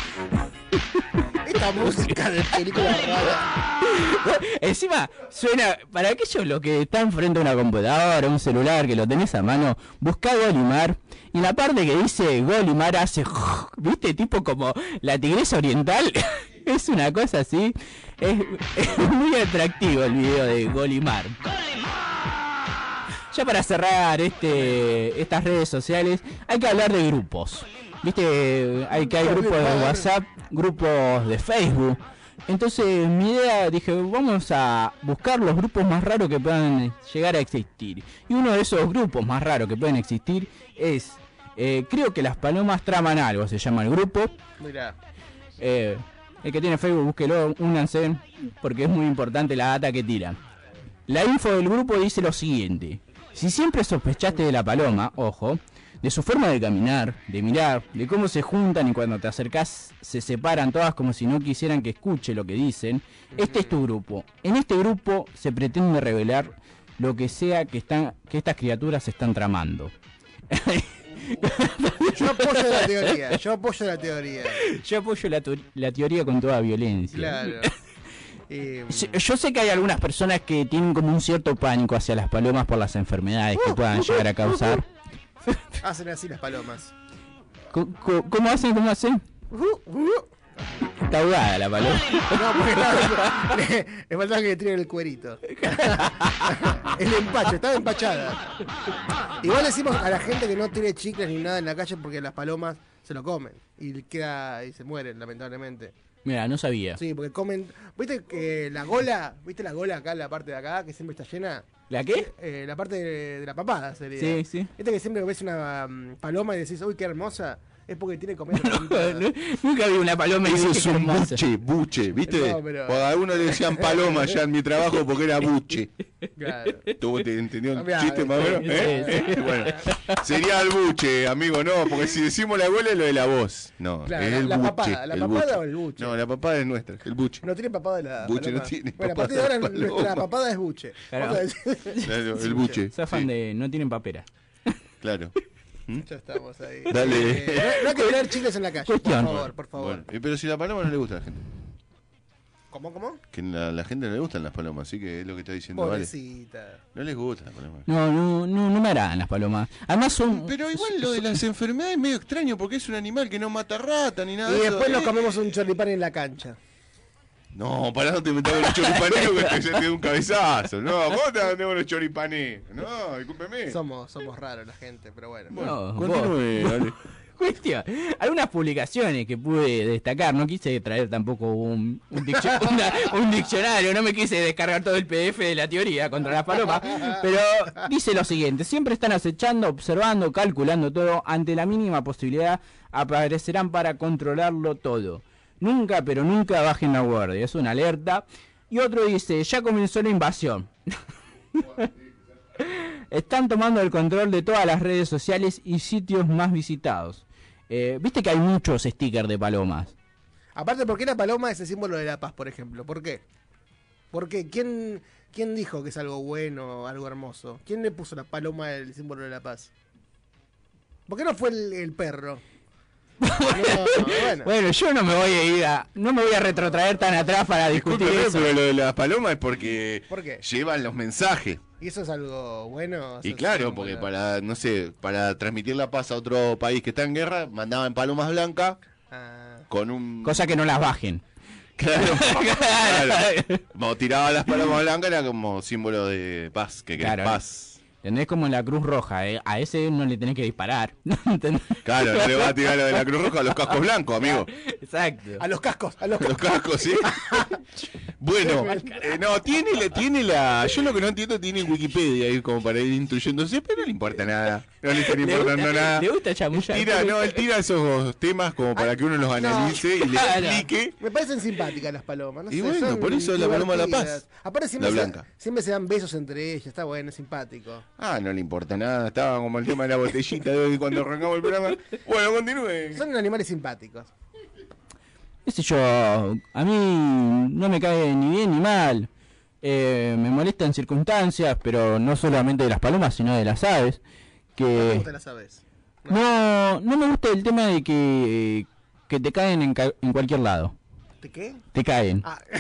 Esta música de película rara. Encima, suena, para aquellos los que están frente a una computadora, un celular, que lo tenés a mano, busca Golimar. Y la parte que dice Golimar hace, viste, tipo como la tigresa oriental. es una cosa así. Es, es muy atractivo el video de Golimar. Ya para cerrar este estas redes sociales, hay que hablar de grupos. Viste, hay que hay grupos de WhatsApp, grupos de Facebook. Entonces mi idea dije, vamos a buscar los grupos más raros que puedan llegar a existir. Y uno de esos grupos más raros que pueden existir es, eh, creo que las palomas traman algo, se llama el grupo. Mirá. Eh, el que tiene Facebook, búsquelo, únanse, porque es muy importante la data que tiran. La info del grupo dice lo siguiente. Si siempre sospechaste de la paloma, ojo, de su forma de caminar, de mirar, de cómo se juntan y cuando te acercás se separan todas como si no quisieran que escuche lo que dicen, este es tu grupo. En este grupo se pretende revelar lo que sea que, están, que estas criaturas están tramando. Yo apoyo la teoría, yo apoyo la teoría. Yo apoyo la, teoría con toda violencia. Claro. Eh, Yo- Yo sé que hay algunas personas que tienen como un cierto pánico hacia las palomas por las enfermedades que puedan llegar a causar. hacen así las palomas. ¿Cómo hacen? ¿Cómo hacen? Está ahogada la paloma. No, porque estaba- le, le faltaba que le tiren el cuerito. el empacho, estaba empachada. Igual decimos a la gente que no tire chicles ni nada en la calle porque las palomas se lo comen y queda y se mueren lamentablemente. Mira, no sabía. Sí, porque comen, ¿viste que la gola, viste la gola acá en la parte de acá que siempre está llena? ¿La qué? Eh, la parte de, de la papada sería. Sí, sí. Viste que siempre ves una mm, paloma y decís, uy, qué hermosa, es porque tiene comiendo. Nunca vi una paloma y Eso es un hermosa. buche, buche, ¿viste? No, pero- O a algunos le decían paloma ya en mi trabajo porque era buche. Claro. ¿Tú te entendió el chiste más o menos? sí, ¿Eh? sí. Bueno, sería el buche, amigo, no, porque si decimos la gola es lo de la voz. No, Claro, es la- el la buche. papada, ¿la el papada buche. o el buche? No, la papada es nuestra, el buche. No tiene papada la Buche no paloma. tiene Bueno, a papada partir de ahora paloma. nuestra papada es buche. Claro. El buche. Zafan de no tienen papera. Claro. Ya estamos ahí. Dale. Eh, no, no hay que tirar chicles en la calle, Cuestión. por favor, por favor. Bueno, y pero si la paloma no le gusta a la gente. ¿Cómo, cómo? Que a la gente no le gustan las palomas, así que es lo que está diciendo Vale. Pobrecita. No les gusta las palomas. No, no, no, no me agradan las palomas. Además son... Pero igual lo de las enfermedades es medio extraño porque es un animal que no mata rata ni nada Y de después eso. nos Eh, comemos un choripán en la cancha. No, pará, no te metas con los choripaneros que te, se te da un cabezazo. No, ¿cómo te metes con los choripaneros? No, discúlpeme. Somos, somos raros la gente, pero bueno. No, Continúe, vos- dale. Cuestión. Algunas publicaciones que pude destacar, no quise traer tampoco un, un, diccio- una- un diccionario, no me quise descargar todo el PDF de la teoría contra las palomas, pero dice lo siguiente, siempre están acechando, observando, calculando todo, ante la mínima posibilidad aparecerán para controlarlo todo. Nunca, pero nunca bajen la guardia, es una alerta. Y otro dice, ya comenzó la invasión. Están tomando el control de todas las redes sociales y sitios más visitados. Eh, Viste que hay muchos stickers de palomas. Aparte, ¿por qué la paloma es el símbolo de la paz, por ejemplo? ¿Por qué? ¿Por qué? ¿Quién, quién dijo que es algo bueno, algo hermoso? ¿Quién le puso la paloma el símbolo de la paz? ¿Por qué no fue el, el perro? No, bueno. Bueno, yo no me voy a ir a, no me voy a retrotraer tan atrás para discutir Discúlpeme, eso. pero lo de las palomas es porque ¿Por qué? llevan los mensajes. ¿Y eso es algo bueno? Y claro, porque para, no sé, para transmitir la paz a otro país que está en guerra, mandaban palomas blancas Ah. con un... Cosa que no las bajen. Claro, claro. Como tiraba las palomas blancas era como símbolo de paz, que querés Claro. paz. ¿Entendés? Como en la Cruz Roja, ¿eh? a ese no le tenés que disparar. ¿Entendés? Claro, no le va a tirar lo de la Cruz Roja a los cascos blancos, amigo. Exacto. A los cascos, a los Los cascos, ¿sí? Bueno, eh, no, tiene la, tiene la. Yo lo que no entiendo tiene Wikipedia ahí como para ir instruyéndose, pero no le importa nada. No le está Le importando gusta- nada. le gusta chamullar. Tira, no, él tira esos temas como para que uno los analice y le Claro. explique. Me parecen simpáticas las palomas. No Y sé, bueno, por eso la paloma de la paz. Aparte siempre, La se, blanca. siempre se dan besos entre ellas. Está bueno, es simpático. Ah, no le importa nada. Estaba como el tema de la botellita de cuando arrancamos el programa. Bueno, continúe. Son animales simpáticos. sé yo, a mí no me cae ni bien ni mal. Eh, me molestan circunstancias, pero no solamente de las palomas, sino de las aves. Que ¿Cómo te la sabes? no, no me gusta el tema de que, que te caen en, ca- en cualquier lado. ¿Te qué? Te caen. Ah.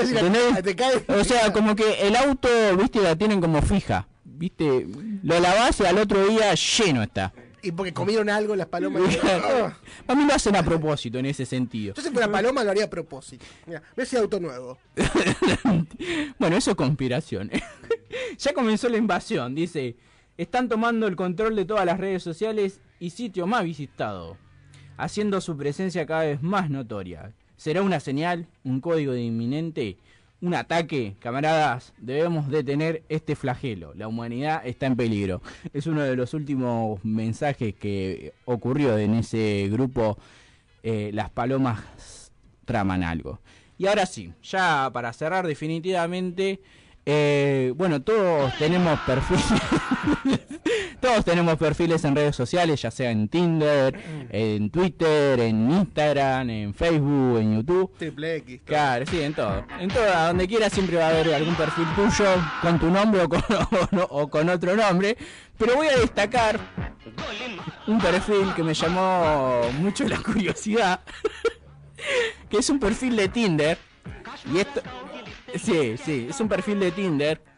¿Entendés? te caen. O sea, como que el auto, viste, la tienen como fija. Viste, lo lavás y al otro día lleno está. Y porque comieron algo las palomas. A mí lo hacen a propósito en ese sentido. Yo si fuera paloma lo haría a propósito. Mira, ve ese auto nuevo. Bueno, eso es conspiración. ya comenzó la invasión, dice. Están tomando el control de todas las redes sociales y sitio más visitado, haciendo su presencia cada vez más notoria. ¿Será una señal, un código de inminente, un ataque? Camaradas, debemos detener este flagelo. La humanidad está en peligro. Es uno de los últimos mensajes que ocurrió en ese grupo. eh, las palomas traman algo. Y ahora sí, ya para cerrar definitivamente, eh, bueno, todos tenemos perfiles, todos tenemos perfiles en redes sociales, ya sea en Tinder, en Twitter, en Instagram, en Facebook, en YouTube. Triple X. todo. Claro, sí, en todo. En todo, a donde quiera siempre va a haber algún perfil tuyo con tu nombre o con, o con otro nombre. Pero voy a destacar un perfil que me llamó mucho la curiosidad, que es un perfil de Tinder. Y esto, sí, sí, es un perfil de Tinder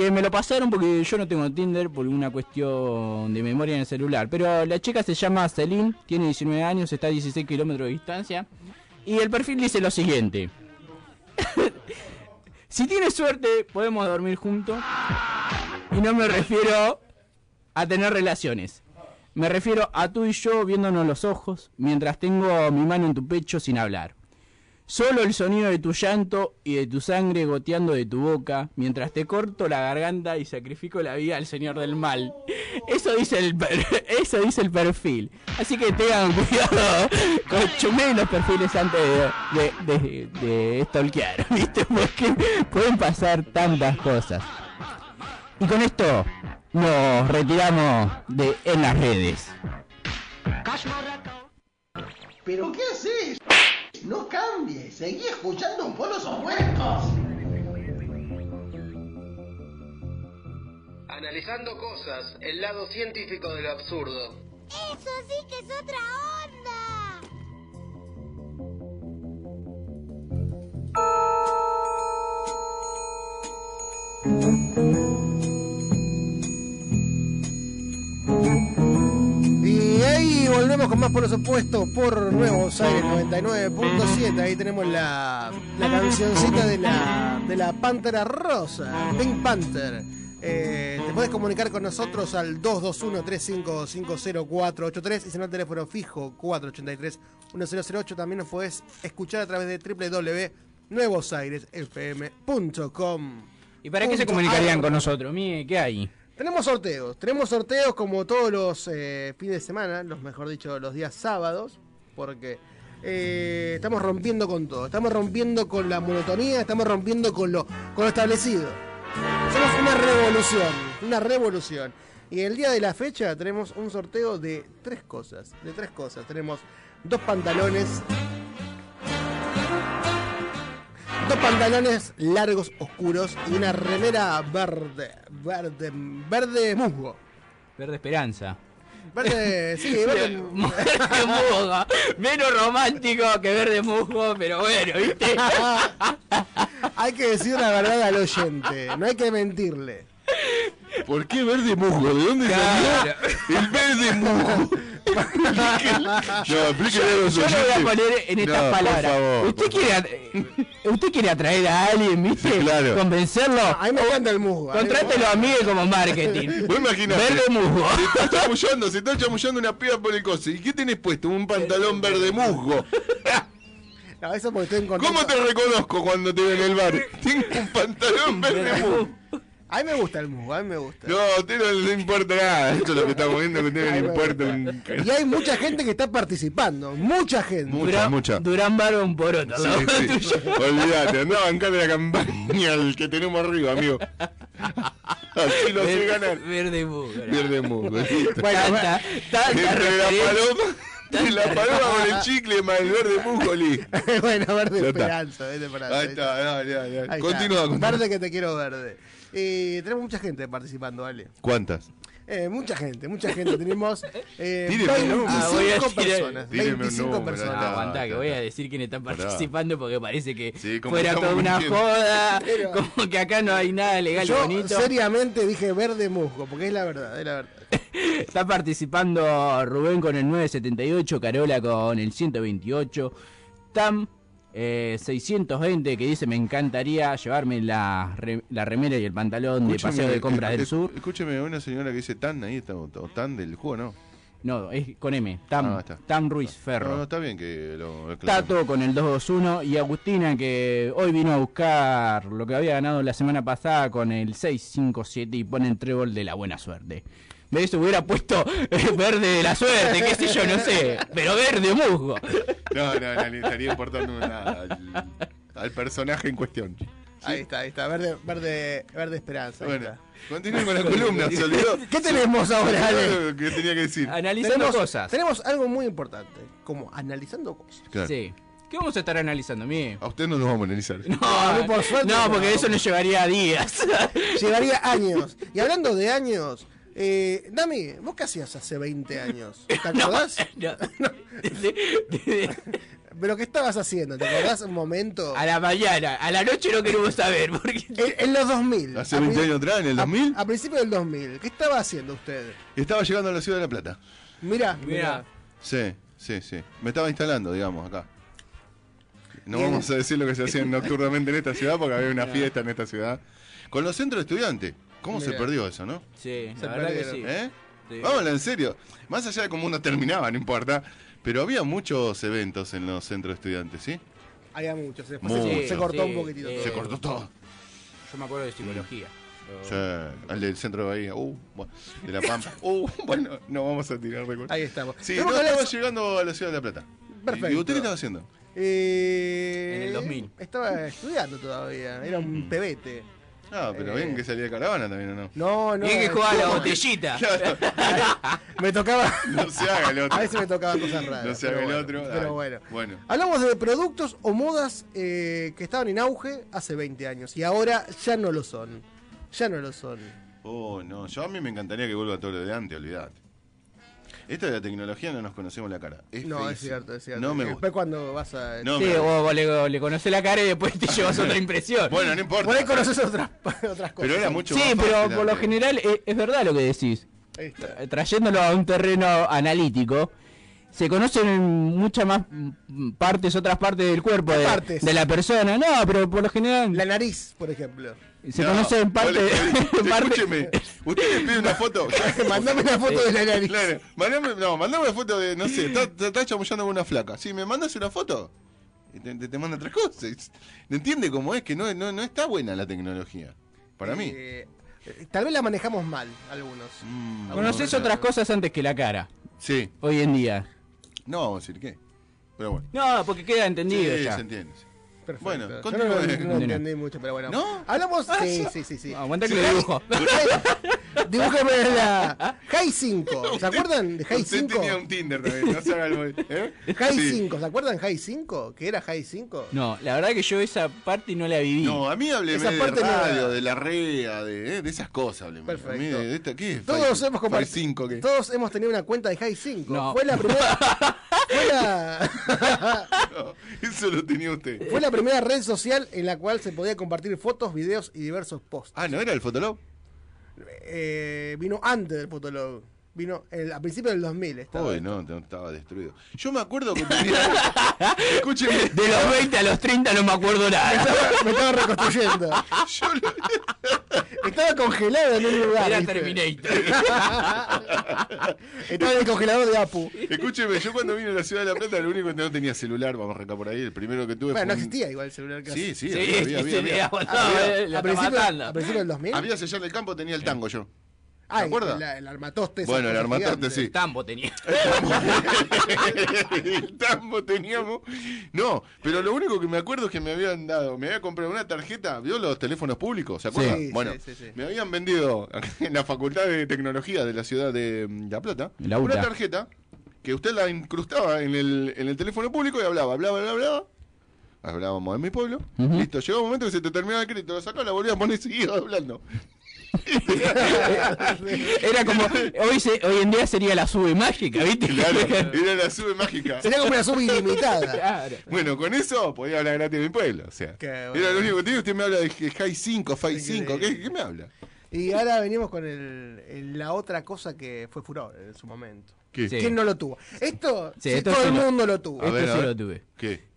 que me lo pasaron porque yo no tengo Tinder por una cuestión de memoria en el celular. Pero la chica se llama Celine, tiene 19 años, está a 16 kilómetros de distancia. Y el perfil dice lo siguiente. si tienes suerte, podemos dormir juntos. Y no me refiero a tener relaciones. Me refiero a tú y yo viéndonos los ojos mientras tengo mi mano en tu pecho sin hablar. Solo el sonido de tu llanto y de tu sangre goteando de tu boca mientras te corto la garganta y sacrifico la vida al señor del mal. Eso dice el per- eso dice el perfil. Así que tengan cuidado con chumeen los perfiles antes de, de, de, de stalkear, ¿viste? Porque pueden pasar tantas cosas. Y con esto nos retiramos de en las redes. ¿Pero qué haces? No cambies, seguí escuchando un polos opuestos. Analizando cosas, el lado científico del absurdo. Eso sí que es otra onda. Y volvemos con más por los opuestos por Nuevos Aires 99.7. Ahí tenemos la, la cancioncita de la, de la Pantera Rosa, Pink Panther. Eh, te puedes comunicar con nosotros al 221-3550-483 y si no el teléfono fijo 483-1008. También nos puedes escuchar a través de www.nuevosairesfm.com. ¿Y para qué se comunicarían con nosotros? Mire, ¿qué hay? Tenemos sorteos, tenemos sorteos como todos los eh, fines de semana, los mejor dicho, los días sábados, porque eh, estamos rompiendo con todo, estamos rompiendo con la monotonía, estamos rompiendo con lo, con lo establecido. Somos una revolución, una revolución. Y el día de la fecha tenemos un sorteo de tres cosas, de tres cosas. Tenemos dos pantalones, dos pantalones largos, oscuros y una remera verde, verde, verde musgo. Verde Esperanza. Verde, sí, verde. Verde musgo. Menos romántico que verde musgo, pero bueno, ¿viste? hay que decir la verdad al oyente, no hay que mentirle. ¿Por qué verde musgo? ¿De dónde salió el verde musgo? No, explíquele a los Yo lo voy a poner en estas No, por palabras. favor, ¿Usted, por quiere, at- ¿Usted quiere atraer a alguien, viste? claro. Convencerlo. A mí me encanta el musgo. mí Contrátelo a Miguel como marketing. Vos imaginate. Verde musgo. Se está chamullando, se está chamullando una piba por el coso. ¿Y qué tenés puesto? Un pantalón verde musgo. No, eso porque estoy en contacto. ¿Cómo te reconozco cuando te veo en el bar? Tengo un pantalón verde musgo. A mí me gusta el musgo, a mí me gusta. No, a usted no le importa nada. Esto es lo que estamos viendo que a usted no le importa un Y hay mucha gente que está participando, mucha gente. Mucha, Durán, mucha. Durán Barba un poroto. Sí, sí. Olvídate, andá a bancar la campaña al que tenemos arriba, amigo. Así lo sé Verde- ganar. Verde musgo. Verde musgo. Bueno, Tanta, tanta Entre la paloma, entre la paloma con el chicle más el verde musgo, listo. bueno, verde esperanza, verde esperanza. Ahí está, dale, dale, Continúa, está. continúa. Verde que te quiero verde. Eh, tenemos mucha gente participando, ¿vale? ¿Cuántas? Eh, mucha gente, mucha gente. Tenemos eh, Tíreme un número. 25 Ah, voy a decir- personas. Tíreme un 25 número, personas. está. Aguantá, que voy a decir quién está Pará. participando porque parece que Sí, fuera toda una mintiendo. joda, Pero- como que acá no hay nada legal y Yo bonito. seriamente dije verde musgo, porque es la verdad, es la verdad. Está participando Rubén con el 978, Carola con el 128, Tam eh, 620 que dice me encantaría llevarme la, re- la remera y el pantalón de paseo de compras eh, del eh, sur. Escúcheme, una señora que dice tan ahí, está, o tan del juego, ¿no? No, es con M, Tam, Ah. Tam Ruiz No, Ferro. no, está bien que lo. Tato con el 221 y Agustina que hoy vino a buscar lo que había ganado la semana pasada con el 657 y pone el trébol de la buena suerte. Eso hubiera puesto eh, verde de la suerte, qué sé yo, no sé, pero verde musgo. No, no, no le estaría importando nada al, al personaje en cuestión. Ahí está, ahí está, verde, verde, verde esperanza. Bueno, continúen con la columna, se olvidó. ¿Qué tenemos ahora, Ale? ¿Qué tenía que decir? Analizando tenemos, cosas. Tenemos algo muy importante, como analizando cosas. Claro. Sí. ¿Qué vamos a estar analizando, Miguel? A usted no lo vamos a analizar. No, a mí por suerte no, no. porque eso nos llevaría días. Llevaría años. Y hablando de años, eh, Dami, ¿vos qué hacías hace 20 años? ¿Te acordás? No. ¿Pero qué estabas haciendo? ¿Te acordás un momento? A la mañana, a la noche no queremos saber. Porque... En, en los 2000. Hace a 20 pri- años atrás, en el a- 2000, A, principios del 2000. ¿Qué estaba haciendo usted? estaba llegando a la ciudad de La Plata. Mirá, Mirá. mirá. Sí, sí, sí. Me estaba instalando, digamos, acá. No Bien. vamos a decir lo que se hacía nocturnamente en esta ciudad porque había una fiesta en esta ciudad. Con los centros de estudiantes. ¿Cómo se perdió eso, no? Sí, Se la verdad que sí. ¿Eh? Sí. Vámonos, en serio. Más allá de cómo uno terminaba, no importa. Pero había muchos eventos en los centros de estudiantes, ¿sí? Había muchos. Después Mucho. se, se cortó Sí, un poquitito. eh, todo. Se cortó todo. Yo me acuerdo de psicología. Sí, al del centro de Bahía. Uh, bueno, de La Pampa. Uh, bueno, no vamos a tirar recuerdos. Ahí estamos. Sí, no estaba llegando a la ciudad de La Plata. Perfecto. ¿Y usted qué estaba haciendo? Eh, En el 2000. Estaba estudiando todavía. Era un pebete. Ah, pero Eh. bien que salía de caravana también, ¿o no? No, no. y que jugaba la no, botellita. Me tocaba. No se haga el otro. A veces me tocaba cosas raras. No se pero haga el bueno, otro. Pero bueno. Bueno. Hablamos de productos o modas eh, que estaban en auge hace 20 años y ahora ya no lo son. Ya no lo son. Oh, no. Yo a mí me encantaría que vuelva todo lo de antes, olvidate. Esto de la tecnología no nos conocemos la cara. Es no, es cierto, es cierto. No me Después gusta. cuando vas a. No Sí, me vos, vos le, le conocés la cara y después te llevas otra impresión. Bueno, no importa. Por ahí conoces otras, otras cosas. Pero era mucho sí, más pero fácil por lo general es, es verdad lo que decís. Eh, Trayéndolo a un terreno analítico, se conocen muchas más mm, partes, otras partes del cuerpo ¿Qué de, partes? de la persona. No, pero por lo general La nariz, por ejemplo. Se No, vos le parte, Escúcheme, usted le pide una foto. Mandame una foto de la nariz. Claro, mandame, no, mandame una foto de, no sé, está, está, chamullando con una flaca. Si me mandas una foto, te, te, te manda otras cosas. ¿Entiende cómo es? Que no, no, no está buena la tecnología. Para mí. Eh, eh, tal vez la manejamos mal, algunos. Mm, Conoces no, otras cosas antes que la cara, Sí, hoy en día. no vamos a decir qué. Pero bueno. No, porque queda entendido Sí, ya. se entiende. sí. Perfecto. Bueno, Yo no, continúe. no, no Continúe. entendí mucho, pero bueno. ¿No? Hablamos. Ah, Sí, sí. sí, sí. sí. Aguanta que lo dibujo. Dibújame la High 5. ¿Se acuerdan de High Usted 5? tenía un Tinder también, no se haga el... ¿eh? High Sí. 5, ¿se acuerdan High 5? ¿Que era High 5? No, la verdad que yo esa parte no la viví. No, a mí Esa de parte no radio, de la REA, de, eh, de esas cosas. Hábleme. Perfecto. A mí de, de esta, ¿qué es? Todos Five- hemos compartido. ¿qué? Todos hemos tenido una cuenta de High 5. No. Fue la primera. fue, la, No, eso lo tenía usted. fue la primera red social en la cual se podía compartir fotos, videos y diversos posts. Ah, ¿no era el Fotolog? Eh, vino antes del Fotolog. Vino el- a principios del 2000. Estaba Uy, no, no, estaba destruido. Yo me acuerdo que tenía... Escúcheme. De los 20 a los 30 no me acuerdo nada. Estaba- me estaba reconstruyendo. Yo lo- Estaba congelado en un lugar. Era ¿viste? Terminator. Estaba en el congelador de Apu. Escúcheme, yo cuando vine a la ciudad de La Plata, lo único que no tenía celular, vamos a arrancar por ahí, el primero que tuve Bueno, no fue un- existía igual el celular casi. Sí, sí, Sí, había, había, sí, había, sí, había. Había- eh, a, principios, a principios del 2000. Había allá en el campo, tenía el tango yo. Ah? El, el armatoste. Bueno, el armatoste, gigante. sí. Tambo tenía. el tambo teníamos. No, pero lo único que me acuerdo es que me habían dado, me había comprado una tarjeta, ¿vio los teléfonos públicos? ¿Se acuerdan? Sí, bueno, sí, sí, sí. me habían vendido en la Facultad de Tecnología de la ciudad de mm, La Plata La una tarjeta que usted la incrustaba en el, en el teléfono público y hablaba, hablaba, hablaba, hablaba. Hablábamos en mi pueblo. Listo, llegó un momento que se te terminaba el crédito, lo sacaba, la volvía a poner y seguía hablando. Era como, hoy, se- hoy en día sería la sube mágica, ¿viste? Claro, era la sube mágica. Sería como una sub ilimitada. Claro. Bueno, con eso podía hablar gratis de mi pueblo. O sea, era lo único que tiene. Usted me habla de High 5, Five 5. ¿Qué, ¿Qué me habla? Y ahora venimos con el, el- la otra cosa que fue furor en su momento. ¿Qué? Sí. ¿Quién no lo tuvo? Esto, Sí, sí, esto todo sí el lo- mundo lo tuvo. Ver, Esto sí lo tuve. ¿Qué?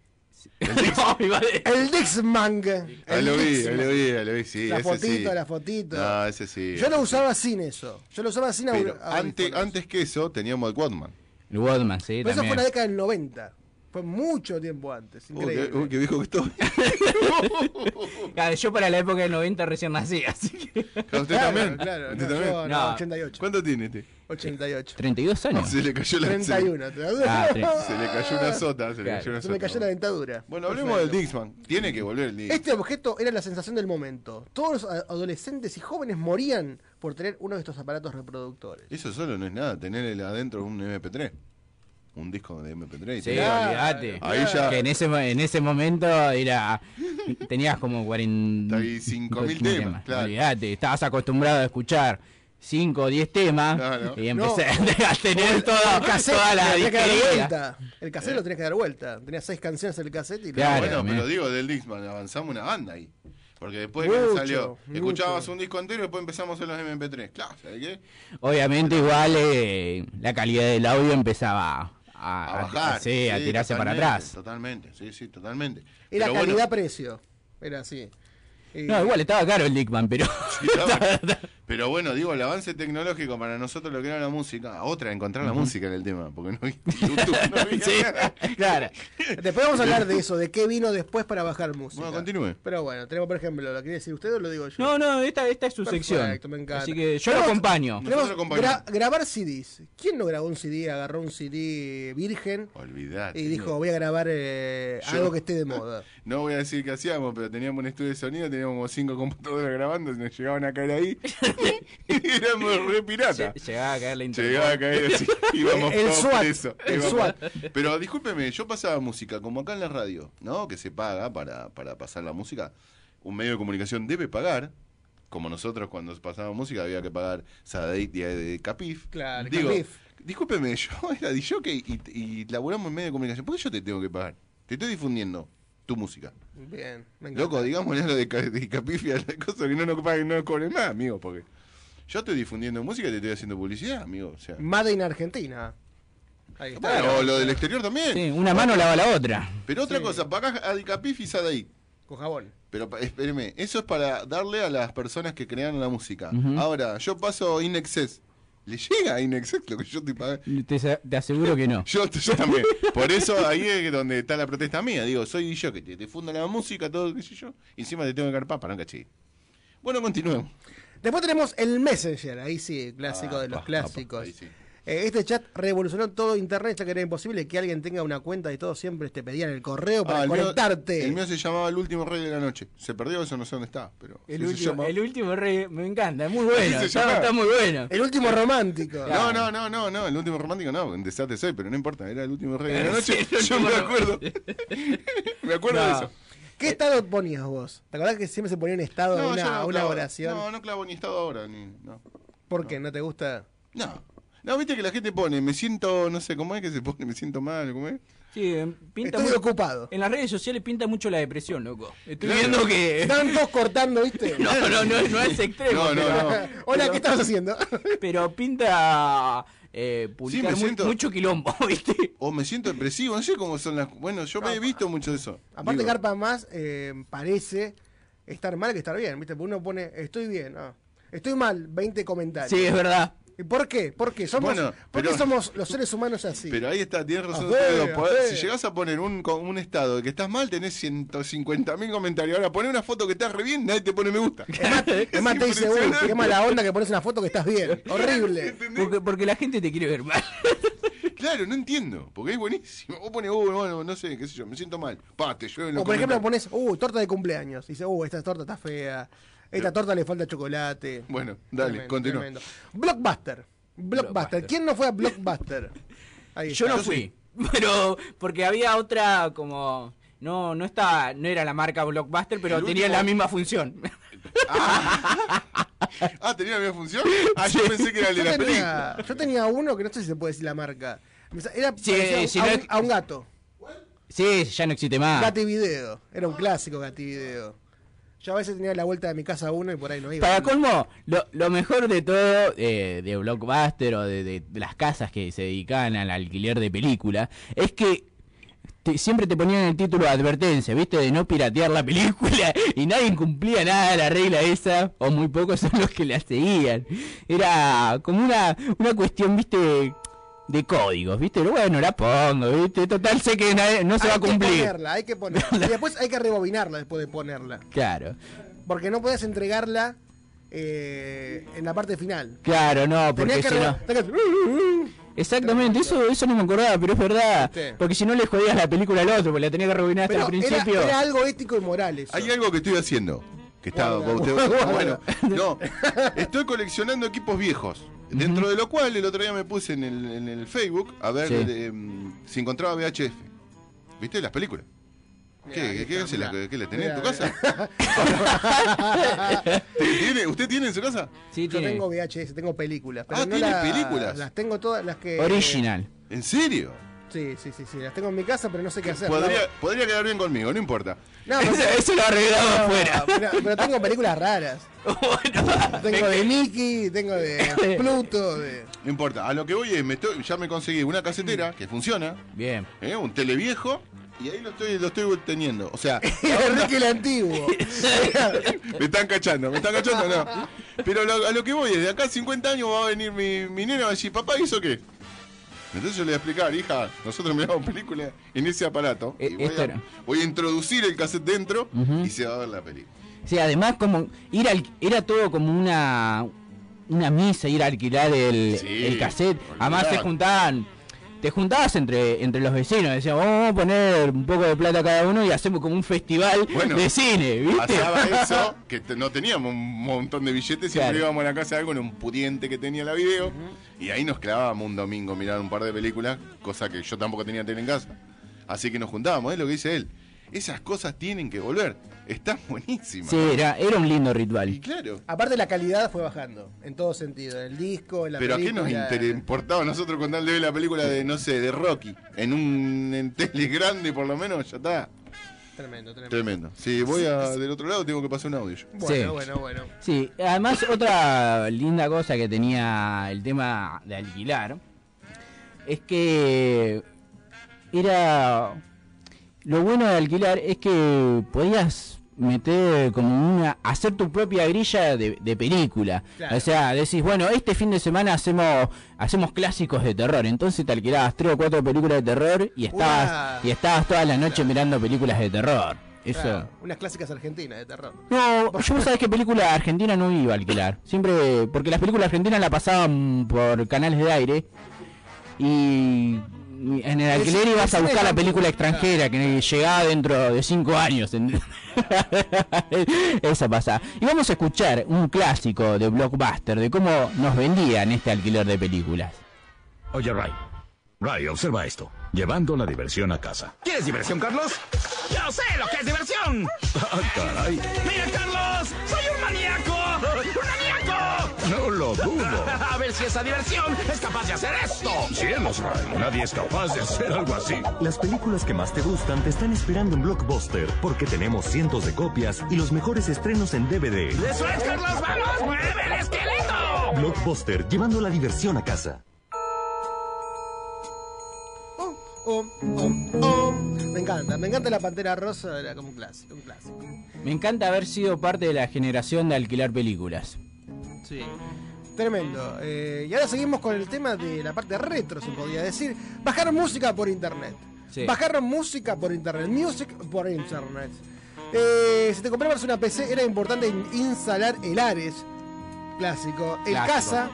El Dixman. Ahí El lo vi, lo vi, ahí lo vi, sí. La ese fotito, sí. la fotito. No, ese sí. Yo lo usaba sin eso. Yo lo usaba sin Pero aur- antes, audífonos. antes que eso teníamos el Quadman. El Woodman, sí, Pero eso fue en también. la década del 90. Fue mucho tiempo antes. Increíble. qué, uy, qué viejo que estoy. Claro, yo para la época del 90 recién nací, así que... ¿Usted Claro, también? claro, ¿Usted no, también? yo no, No. 88. ¿Cuánto tiene este? 88. 32 años. Se le cayó la 31. ¿te das Ah, Se le cayó una sota, se le cayó una Se me sota. cayó la dentadura. Bueno, hablemos del Dixman. Tiene que volver el Dixman. Este objeto era la sensación del momento. Todos los adolescentes y jóvenes morían por tener uno de estos aparatos reproductores. Eso solo no es nada, tener el- adentro un MP3. Un disco de MP3. y Sí, olvídate. Ahí ya. Que en ese, en ese momento era. Tenías como 40. 35.000 temas, claro. Olvídate, estabas acostumbrado a escuchar 5 o 10 temas Claro. y empecé No. a tener El toda, cassette toda la lo tenía que dar disquería. vuelta. El cassette lo tenías que dar vuelta. Tenías seis canciones en el cassette y Claro. Ah, bueno, pero digo del Dixman, avanzamos una banda ahí. Porque después que Mucho, salió, mucho. escuchabas un disco entero y después empezamos en los MP3. Claro, ¿sabes qué? Obviamente, igual eh, la calidad del audio empezaba a, A bajar. sí, a tirarse para atrás. Totalmente, sí, sí, totalmente. Era bueno, calidad-precio. Era así. No, igual estaba caro el Dickman, pero. sí, estaba- Pero bueno, digo, el avance tecnológico para nosotros lo que era la música, otra, encontrar la música en el tema, porque no YouTube, no había Sí, nada. claro. Después vamos a hablar de eso, de qué vino después para bajar música. Bueno, continúe. Pero bueno, tenemos por ejemplo, ¿lo quiere decir usted o lo digo yo? No, no, esta, esta es su Perfecto, sección. me encanta. Así que yo lo acompaño. Gra- grabar CDs. ¿Quién no grabó un CD, agarró un CD virgen Olvidate. y dijo, voy a grabar eh, algo que esté de moda? No voy a decir qué hacíamos, pero teníamos un estudio de sonido, teníamos como cinco computadoras grabando, y nos llegaban a caer ahí. y éramos re pirata. Lle- Llegaba a caer la internet. Llegaba a caer así, íbamos El todos SWAT, presos, el íbamos- SWAT. Pero discúlpeme, yo pasaba música, como acá en la radio, ¿no? Que se paga para, para pasar la música. Un medio de comunicación debe pagar, como nosotros cuando pasábamos música había que pagar Sadeit y de Capif. Claro, Digo, Capif. discúlpeme, yo era DJ y, y laburamos en medio de comunicación. ¿Por qué yo te tengo que pagar? Te estoy difundiendo tu música. Bien, me encanta. Loco, digamos lo de, de Capif y a la cosa que no nos paguen, no cobren más, amigo, porque yo estoy difundiendo música y te estoy haciendo publicidad, amigo. O sea. Made in Argentina. Ahí está. Bueno, lo del exterior también. Sí, una mano lava la otra. Pero otra Sí. cosa, pagás a Dicapif y Sadaí. Con jabón. Pero espéreme, eso es para darle a las personas que crean la música. Ahora, yo paso Inexcess. ¿Le llega a Inexcess lo que yo estoy pagando? Te, te aseguro que no. Yo, yo también. Por eso ahí es donde está la protesta mía. Digo, soy yo que te, te funda la música, todo, qué sé yo. Y encima te tengo que carpar para no cachí. Bueno, continuemos. Después tenemos el Messenger, ahí sí, clásico Ah, de los pa, clásicos. pa, ahí sí. Eh, este chat revolucionó todo internet, ya que era imposible que alguien tenga una cuenta y todo siempre te pedían el correo para Ah, el mío- conectarte. el mío se llamaba El último rey de la noche. Se perdió, eso no sé dónde está. Pero El, se último, llama- el último rey, me encanta, es muy bueno. se Está, llama. está muy bueno. El último romántico. No, no, no, no, no, el último romántico no, un desastre soy, pero no importa, era el último rey de la noche. Yo me acuerdo. me acuerdo de eso. ¿Qué estado ponías vos? ¿Te acordás que siempre se ponía un estado, No, una, no una clavo- oración? No, no clavo ni estado ahora, ni. No. ¿Por qué? ¿No te gusta? No. No, viste que la gente pone, me siento, no sé, ¿cómo es que se pone? Me siento mal, ¿cómo es? Sí, eh, pinta Estoy muy- ocupado. En las redes sociales pinta mucho la depresión, loco. Estoy Claro. viendo que. Están todos cortando, ¿viste? No, no, no, no es extremo. No, no, pero, no. Hola, ¿qué estás haciendo? pero pinta eh, publicar me muy- siento- mucho quilombo, ¿viste? O me siento depresivo, no sé cómo son las. Bueno, yo me he visto mucho de eso. Aparte, Digo, Carpa más eh, parece estar mal que estar bien, ¿viste? Porque uno pone, estoy bien, ah, estoy mal, 20 comentarios. Sí, es verdad. ¿Y por qué? ¿Por qué? Somos, Bueno, ¿por qué pero- somos los seres humanos así? Pero ahí está, tienes razón. Ver, ver. Si llegás a poner un, co- un estado de que estás mal, tenés 150 mil comentarios. Ahora, poné una foto que estás re bien, nadie te pone me gusta. Es más, es más, te dice, uy, qué mala onda que pones una foto que estás bien. Horrible. Porque, porque la gente te quiere ver mal. Claro, no entiendo, porque es buenísimo. Vos pones, uy, bueno, no sé, qué sé yo, me siento mal. Pa, te llueve O por ejemplo pones, uh, torta de cumpleaños. Y dice, uh, esta torta está fea. Esta torta le falta chocolate. Bueno, dale, continúa. Blockbuster. Blockbuster. ¿Quién no fue a Blockbuster? Ahí Yo está. no fui. Pero porque había otra como. No, no estaba, no era la marca Blockbuster, pero El tenía último- la misma función. Ah, ¿tenía la misma función? Ah, yo pensé que era el de yo, la tenía, película. yo tenía uno que no sé si se puede decir la marca. Era Sí, a un- si a, no un, es- a un gato. Sí, ya no existe más. Gati Video. Era un clásico Gati Video. Yo a veces tenía la vuelta de mi casa uno y por ahí no iba. Para colmo, lo, mejor de todo, eh, de Blockbuster o de, las casas que se dedicaban al alquiler de película, es que te- siempre te ponían el título de advertencia, ¿viste? De no piratear la película y nadie cumplía nada de la regla esa, o muy pocos son los que la seguían. Era como una, una cuestión, ¿viste? De códigos, ¿viste? Pero bueno, la pongo, ¿viste? Total, sé que nadie- no se va a Hay que cumplir. ponerla, hay que ponerla. Y después hay que rebobinarla después de ponerla. Claro. Porque no podías entregarla eh, en la parte final. Claro, no, porque si no... Exactamente, eso, eso no me acordaba, pero es verdad. Porque si no le jodías la película al otro, porque la tenía que rebobinar hasta Pero el era, principio. era algo ético y moral eso. Hay algo que estoy haciendo. Que está, Guarda, bueno, no, estoy coleccionando equipos viejos. Dentro de lo cual el otro día me puse en el, en el Facebook a ver Sí. mm, si encontraba VHF. ¿Viste? Las películas. ¿Qué, Mirá, qué, qué hace la- qué la tenés en tu casa? ¿Te- tiene- ¿Usted tiene en su casa? Sí, Yo tiene. tengo VHS, tengo películas. Pero Ah, no ¿tiene las- películas? Las tengo todas las que. Original. ¿En serio? Sí, sí, sí, sí. Las tengo en mi casa, pero no sé qué hacer. Podría, podría quedar bien conmigo, no importa. No, pero- Eso, eso lo arreglamos No, afuera. Pero, pero tengo películas raras. tengo de Mickey, tengo de Pluto, de. No importa. A lo que voy es, me estoy- ya me conseguí una casetera que funciona, Bien. ¿eh? un televiejo, y ahí lo estoy, lo estoy teniendo. O sea, Enrique el Antiguo. me están cachando, me están cachando, no. Pero lo- a lo que voy es, de acá a 50 años va a venir mi, mi nena y va a decir, papá, ¿hizo qué? Entonces yo le voy a explicar, hija, nosotros miramos películas en ese aparato. Eh, y voy, a, era. voy a introducir el cassette dentro y se va a ver la película. Sí, además como ir al, era todo como una una misa ir a alquilar el, Sí, el cassette. Además se juntaban te juntabas entre entre los vecinos, decían, vamos a poner un poco de plata cada uno y hacemos como un festival Bueno, de cine, ¿viste? Pasaba eso, que no teníamos un montón de billetes, siempre Claro. íbamos a la casa de algo en un pudiente que tenía la video, y ahí nos clavábamos un domingo mirar un par de películas, cosa que yo tampoco tenía tele en casa. Así que nos juntábamos, es lo que dice él. Esas cosas tienen que volver. Están buenísimas. Sí, era, era un lindo Y ritual. claro. Aparte la calidad fue bajando, en todo sentido. El disco, la Pero ¿a qué nos inter- importaba a nosotros con tal de ver la película de, no sé, de Rocky? En un en tele grande, por lo menos, ya está. Tremendo, tremendo. Tremendo. Si voy a, del otro lado, tengo que pasar un audio. yo. Bueno, Sí. bueno, bueno. Sí, además otra linda cosa que tenía el tema de alquilar es que era lo bueno de alquilar es que podías meter como una hacer tu propia grilla de, de película Claro. o sea decís bueno este fin de semana hacemos hacemos clásicos de terror entonces te alquilabas tres o cuatro películas de terror y estabas y estabas toda la noche mirando películas de terror eso Claro, unas clásicas argentinas de terror. no, yo sabes que película argentina no iba a alquilar. Siempre, porque las películas argentinas la pasaban por canales de aire y en el alquiler ibas a buscar la película extranjera que llegaba dentro de cinco años. Esa pasa. Y vamos a escuchar un clásico de Blockbuster de cómo nos vendían este alquiler de películas. Oye, Ray. Ray, observa esto. Llevando la diversión a casa. ¿Quieres diversión, Carlos? ¡Yo sé lo que es diversión! Ah, caray. ¡Mira, A ver si esa diversión es capaz de hacer esto. Cielos, Ray. Nadie es capaz de hacer algo así. Las películas que más te gustan te están esperando en Blockbuster porque tenemos cientos de copias y los mejores estrenos en DVD. ¡Eso es, Carlos! ¡Vamos! ¡Mueve el esqueleto! Blockbuster, llevando la diversión a casa. Oh, oh, oh. Me encanta, me encanta la pantera rosa, era como un clásico, un clásico. Me encanta haber sido parte de la generación de alquilar películas. Sí. Tremendo. Eh, y ahora seguimos con el tema de la parte retro, se podría decir. Bajar música por internet. Sí. Bajar música por internet. Music por internet. Eh, si te comprabas una PC era importante in- instalar el Ares clásico, el Clásico. Casa,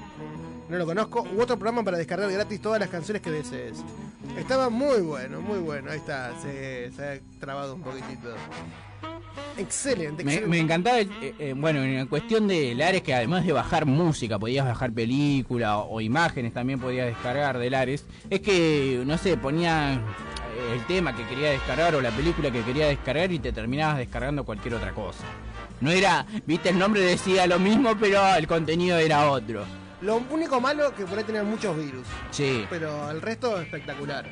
no lo conozco, u otro programa para descargar gratis todas las canciones que desees. Estaba muy bueno, muy bueno. Ahí está, se, se ha trabado un poquitito. Excelente, Me, excelente. me encantaba, el- eh, eh, bueno, en cuestión de Lares, que además de bajar música, podías bajar película o, o imágenes también podías descargar de Lares, es que, no sé, ponía eh, el tema que quería descargar o la película que quería descargar y te terminabas descargando cualquier otra cosa. No era, viste, el nombre decía lo mismo, pero el contenido era otro. Lo único malo que por ahí tenía muchos virus. Sí. Pero el resto espectacular.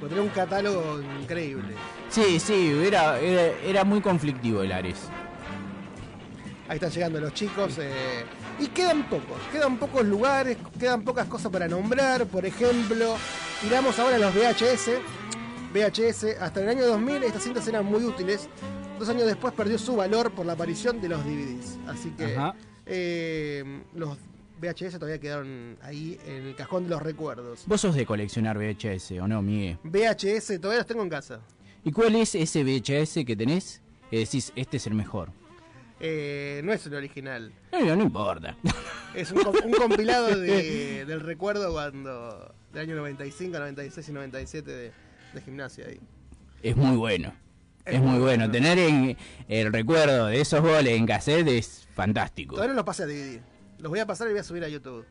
Porque tenía un catálogo increíble. Sí, sí, era, era, era muy conflictivo el Ares. Ahí están llegando los chicos. eh, y quedan pocos, quedan pocos lugares, quedan pocas cosas para nombrar. Por ejemplo, tiramos ahora los VHS. VHS, hasta el año 2000 estas cintas eran muy útiles. Dos años después perdió su valor por la aparición de los DVDs. Así que eh, los VHS todavía quedaron ahí en el cajón de los recuerdos. Vos sos de coleccionar VHS, ¿o no, Miguel? VHS todavía los tengo en casa. ¿Y cuál es ese VHS que tenés? Que decís, este es el mejor. Eh, no es el original. No importa. Es un, com- un compilado de- del recuerdo cuando. del año 95, 96 y 97 de, de gimnasia ahí. Es muy bueno. Es Es, muy bueno. Tener en, el recuerdo de esos goles en cassette es fantástico. Todavía no los pasé a DVD. Los voy a pasar y voy a subir a YouTube.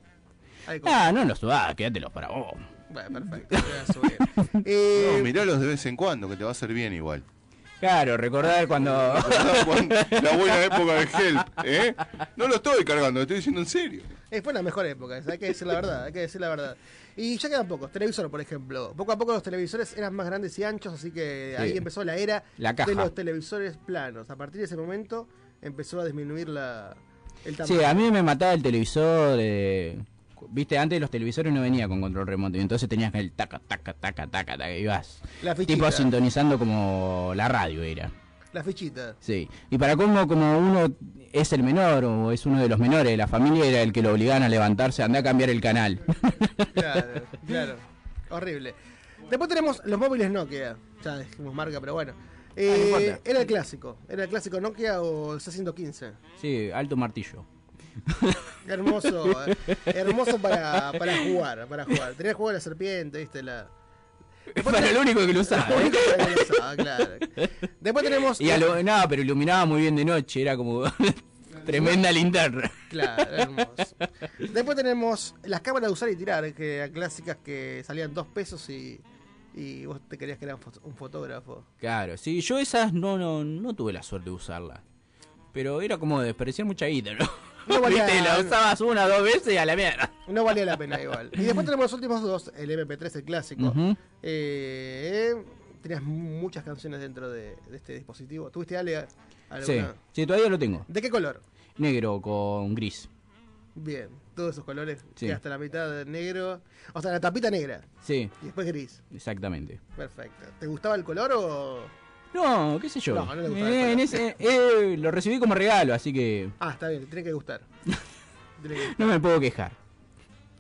Ahí Ah, no los subás, quédatelos para vos. Bueno, perfecto. los voy a subir. Eh, No, miralos de vez en cuando, que te va a hacer bien igual. Claro, recordar cuando... La buena época de Help, ¿eh? No lo estoy cargando, lo estoy diciendo en serio. eh, fue la mejor época, hay que decir la verdad, hay que decir la verdad. Y ya quedan pocos, televisor por ejemplo. Poco a poco los televisores eran más grandes y anchos, así que Sí. ahí empezó la era La de los televisores planos. A partir de ese momento empezó a disminuir la. Sí, a mí me mataba el televisor. eh, Viste, antes los televisores no venía con control remoto y entonces tenías que el taca, taca, taca, taca, taca, y ibas La fichita. tipo sintonizando como la radio era. La fichita. Sí. Y para cómo como uno es el menor o es uno de los menores de la familia era el que lo obligaban a levantarse, anda a cambiar el canal. Claro, claro. Horrible. Después tenemos los móviles Nokia. Ya dijimos marca, pero bueno. Eh, Ah, no era el clásico. Era el clásico Nokia o el C115. sí, alto martillo. Hermoso. eh, hermoso para, para jugar. Para jugar. Tenía que jugar a la serpiente, viste, la. Después Para lo único que lo usaba, Lo ¿eh? único que lo usaba, claro. Después tenemos. Y alu- no, pero iluminaba muy bien de noche, era como tremenda linterna. Claro, hermoso. Después tenemos las cámaras de usar y tirar, que eran clásicas que salían dos pesos y, y vos te querías que era un fo- un fotógrafo. Claro, sí, yo esas no, no, no tuve la suerte de usarla. Pero era como desperdiciar mucha guita, ¿no? No valía- Viste, la usabas una o dos veces y a la mierda. No valía la pena igual. Y después tenemos los últimos dos, el MP3, el clásico. Eh, tenías muchas canciones dentro de, de este dispositivo. ¿Tuviste Ale? Sí, alguna? sí, todavía lo tengo. ¿De qué color? Negro con gris. Bien, todos esos colores. Sí. Hasta la mitad de negro. O sea, la tapita negra. Sí, Y después gris. exactamente. Perfecto. ¿Te gustaba el color o.? No, qué sé yo. No, no le gustaba Eh, el en ese- eh, lo recibí como regalo, así que Ah, está bien, tiene que gustar. Tiene que gustar. no me puedo quejar.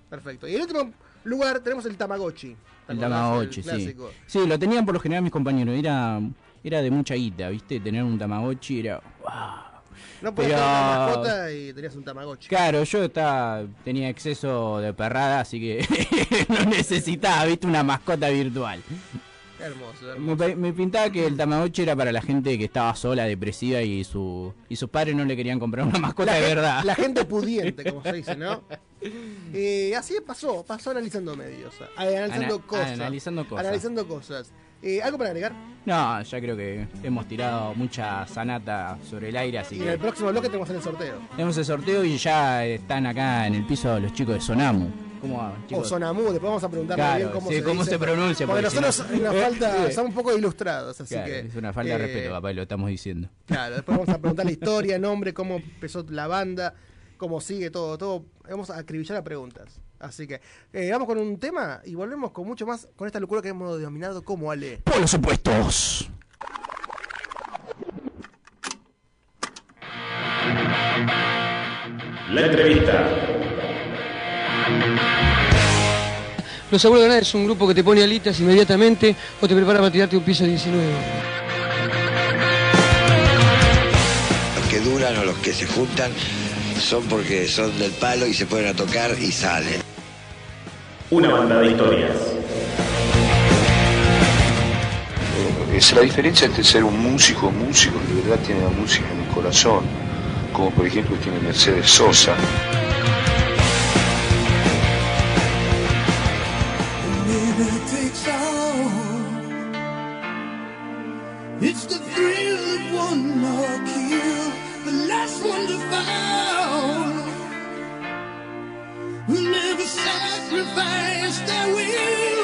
Perfecto. Y en último lugar tenemos el Tamagotchi. ¿Te El? Tamagotchi, El sí. Sí, lo tenían por lo general mis compañeros. Era, era de mucha guita, ¿viste? Tener un Tamagotchi era. No podías Pero- tener una mascota y tenías un Tamagotchi. Claro, yo estaba, tenía exceso de perrada, así que no necesitaba, ¿viste? Una mascota virtual. Hermoso, Me, hermoso. me pintaba que el Tamagotchi era para la gente que estaba sola, depresiva y su y sus padres no le querían comprar una mascota La de verdad. La gente pudiente, como se dice, ¿no? Eh, así pasó, pasó analizando medios, eh, analizando Ana- cosas. analizando cosas. Analizando cosas. Eh, ¿Algo para agregar? No, ya creo que hemos tirado mucha sanata sobre el aire, así Y en que el próximo bloque tenemos el sorteo. tenemos el sorteo y ya están acá en el piso los chicos de Sonamu. ¿Cómo va, O chicos? Sonamu, después vamos a preguntarle Claro, bien cómo, sí, se, cómo dice, se pronuncia, Porque, porque si nosotros no- nos falta, somos un poco ilustrados, así Claro, que. es una falta de eh, respeto, papá, y lo estamos diciendo. Claro, después vamos a preguntar la historia, nombre, cómo empezó la banda, cómo sigue todo, todo. Vamos a acribillar a preguntas. Así que eh, vamos con un tema y volvemos con mucho más con esta locura que hemos denominado como Ale. Por los opuestos. La entrevista. Los abuelos de nada es un grupo que te pone alitas inmediatamente o te prepara para tirarte un piso 19. Los que duran o los que se juntan son porque son del palo y se pueden a tocar y salen. Una banda de historias. Es la diferencia entre ser un músico, músico que de verdad tiene la música en el corazón, como por ejemplo tiene Mercedes Sosa. One more kill, the last found who sacrifice that we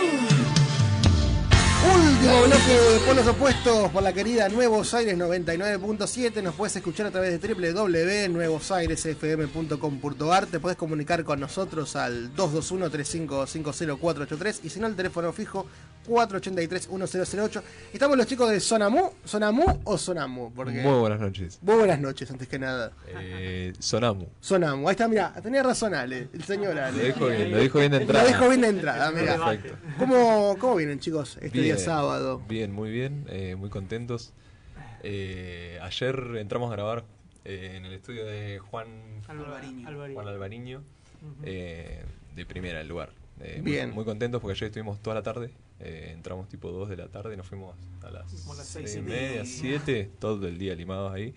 Último bloque de Polos Opuestos por la querida Nuevos Aires 99.7. Nos puedes escuchar a través de www.nuevosairesfm.com.ar. Te puedes comunicar con nosotros al 221-3550-483 y si no, el teléfono fijo 483-1008. Estamos los chicos de Sonamu. ¿Sonamu o Sonamu? Porque... Muy buenas noches. Muy buenas noches, antes que nada. Eh, Sonamu. Sonamu. Ahí está, mira, tenía razón Ale, el señor Ale. Lo dijo bien, lo dijo bien de entrada. Lo dijo bien de entrada, mira. Perfecto. ¿Cómo, ¿Cómo vienen, chicos, este día Bien, sábado? Bien, muy bien, eh, muy contentos. Eh, ayer entramos a grabar eh, en el estudio de Juan Alvariño. Juan Alvariño, eh, de primera el lugar. Eh, Bien. Muy, muy contentos porque ayer estuvimos toda la tarde. eh, entramos tipo 2 de la tarde y nos fuimos a las Como a las 6 seis y media. 7, todo el día limados ahí.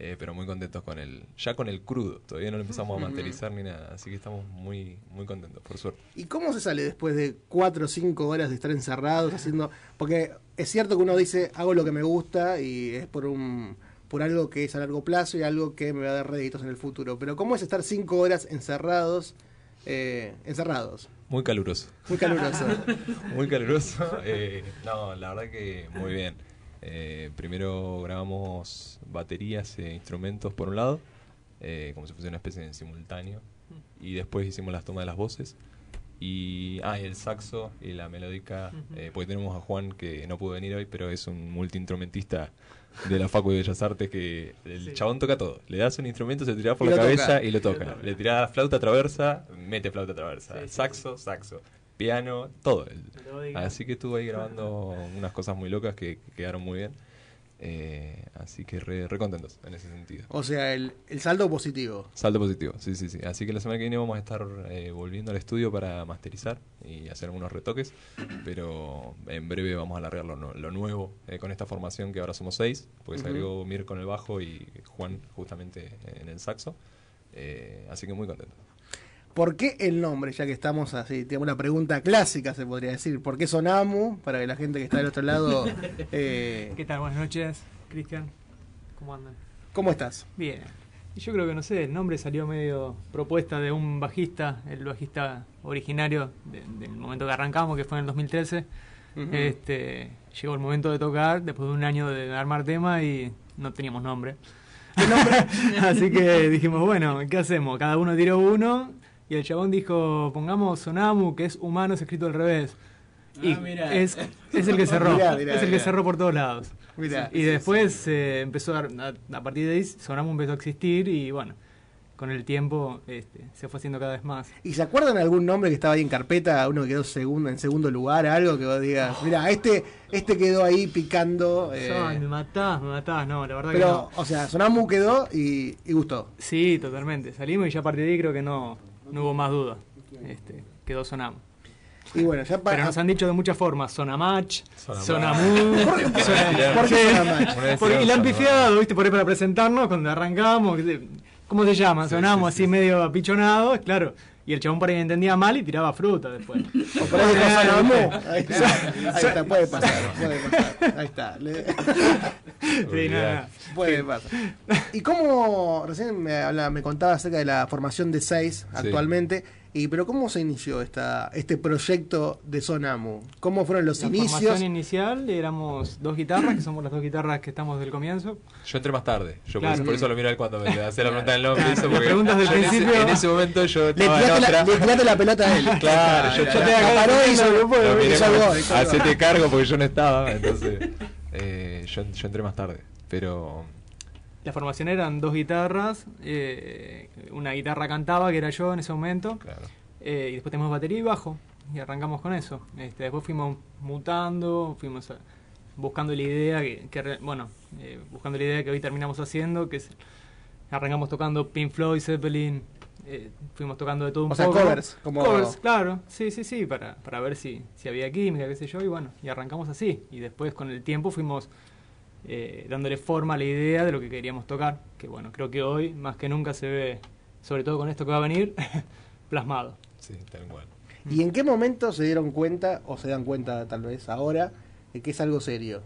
Eh, pero muy contentos con el, ya con el crudo. Todavía no lo empezamos a masterizar ni nada, así que estamos muy, muy contentos, por suerte. ¿Y cómo se sale después de cuatro o cinco horas de estar encerrados haciendo? Porque es cierto que uno dice hago lo que me gusta y es por un por algo que es a largo plazo y algo que me va a dar réditos en el futuro. Pero ¿cómo es estar cinco horas encerrados? eh, encerrados. Muy caluroso. Muy caluroso. muy caluroso. eh, no, la verdad que muy bien. Eh, primero grabamos baterías e instrumentos por un lado, eh, como si fuese una especie de simultáneo. Y después hicimos las tomas de las voces. Y, ah, y el saxo y la melódica, eh, porque tenemos a Juan que no pudo venir hoy, pero es un multiinstrumentista de la Facu de Bellas Artes que el chabón toca todo. Le das un instrumento, se tira por Y la cabeza toca. y lo toca. Le tirás flauta traversa, mete flauta traversa. saxo, saxo. Piano, todo. Así que estuvo ahí grabando unas cosas muy locas que, que quedaron muy bien. Eh, así que re, re contentos en ese sentido. O sea, el, el saldo positivo. Saldo positivo, sí, sí, sí. Así que la semana que viene vamos a estar eh, volviendo al estudio para masterizar y hacer algunos retoques, pero en breve vamos a alargar lo, lo nuevo eh, con esta formación que ahora somos seis, porque se Ujú. agregó Mir con el bajo y Juan justamente en el saxo. Eh, así que muy contento. ¿Por qué el nombre? Ya que estamos así, tengo una pregunta clásica, se podría decir. ¿Por qué Sonamu? Para que la gente que está del otro lado... eh, ¿Qué tal? Buenas noches, Cristian. ¿Cómo andan? ¿Cómo estás? Bien. Y yo creo que, no sé, el nombre salió medio propuesta de un bajista, el bajista originario de- del momento que arrancamos, que fue en el 2013. Ujú. este, llegó el momento de tocar, después de un año de armar tema y no teníamos nombre. Así que dijimos, bueno, ¿qué hacemos? Cada uno tiró uno y el chabón dijo, pongamos Sonamu, que es humanos escrito al revés. Y mirá. es, es el que cerró, Mirá, mirá, es el que mirá. cerró por todos lados. Mirá. y después eh, empezó a, a, a partir de ahí Sonamu empezó a existir y bueno, con el tiempo este, se fue haciendo cada vez más. ¿Y se acuerdan de algún nombre que estaba ahí en carpeta? Uno que quedó segundo, en segundo lugar, algo que vos digas, mira, este, este quedó ahí picando. eh, Ay, me matás, me matás, no, la verdad pero, que no. o sea, Sonamu quedó y, y gustó. Sí, totalmente. Salimos y ya a partir de ahí creo que no, no hubo más duda. Este, quedó. Y bueno, ya para. Pero nos han dicho de muchas formas, Sonamach. Sonamu. Porque- la han pifiado, ¿viste? Por ahí para presentarnos, cuando arrancamos. ¿Cómo se llama? Sí, Sonamos sí, sí, así medio apichonados, claro. Y el chabón por ahí entendía mal y tiraba fruta después. O por ahí Sonamu. Ahí está, ahí está, puede pasar, puede pasar. Ahí está. Sí, nada. Puede pasar. ¿Y cómo, recién me, habla- me contaba acerca de la formación de seis actualmente, y pero cómo se inició esta, este proyecto de Sonamu? ¿Cómo fueron los La inicios? formación inicial éramos dos guitarras, que somos las dos guitarras que estamos del comienzo. Yo entré más tarde. Yo por, Claro. eso, por eso lo él cuando me hace la pregunta del nombre. Claro. eso porque preguntas del yo en ese- principio- En ese, momento yo Le estaba tiraste, otra. la, le tiraste la pelota a él. Claro, yo, yo te agarró y el Lo miré el el gol. Hacete cargo porque yo no estaba. Entonces, eh, yo, yo entré más tarde. Pero La formación eran dos guitarras, eh, una guitarra cantaba, que era yo en ese momento, eh, y después tenemos batería y bajo, y arrancamos con eso. Este, después fuimos mutando, fuimos a- buscando la idea, que, que re- bueno, eh, buscando la idea que hoy terminamos haciendo, que es, arrancamos tocando Pink Floyd, Zeppelin, eh, fuimos tocando de todo un O sea, poco. covers, como- Covers, claro, sí, sí, sí, para, para ver si, si había química, qué sé yo, y bueno, y arrancamos así. Y después con el tiempo fuimos eh, dándole forma a la idea de lo que queríamos tocar, que bueno, creo que hoy más que nunca se ve, sobre todo con esto que va a venir, plasmado. sí, tal cual. ¿Y en qué momento se dieron cuenta, o se dan cuenta tal vez ahora, de que es algo serio?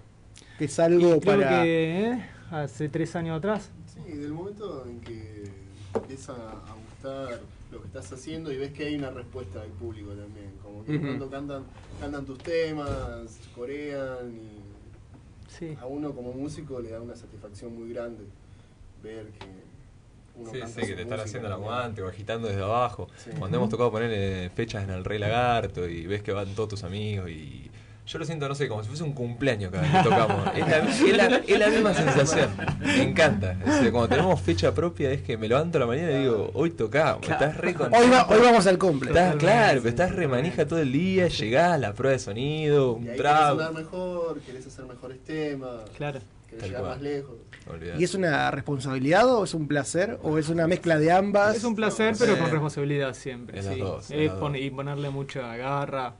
Que es algo Y creo para... que, eh, hace tres años atrás. Sí, del momento en que empieza a gustar lo que estás haciendo y ves que hay una respuesta del público también. Como que cuando cantan, cantan tus temas, corean y a uno como músico le da una satisfacción muy grande ver que uno Sí, canta sí, su que te están haciendo el aguante o agitando desde abajo. Sí. Cuando hemos tocado poner eh, fechas en el Rey Lagarto y ves que van todos tus amigos y yo lo siento, no sé, como si fuese un cumpleaños cada vez que tocamos. Es la, es la- es la misma sensación. Me encanta. Es decir, cuando tenemos fecha propia es que me levanto a la mañana y digo, hoy tocamos, estás re contento. Hoy, va- hoy vamos al cumple. Estás, claro, pero estás re manija todo el día, llegás, la prueba de sonido, un trago. querés sonar mejor, querés hacer mejores temas, claro. querés Tal llegar cual. más lejos. Olvidate. ¿Y es una responsabilidad o es un placer o es una mezcla de ambas? Es un placer, pero con responsabilidad siempre. Es sí. dos, pon- y ponerle mucha garra.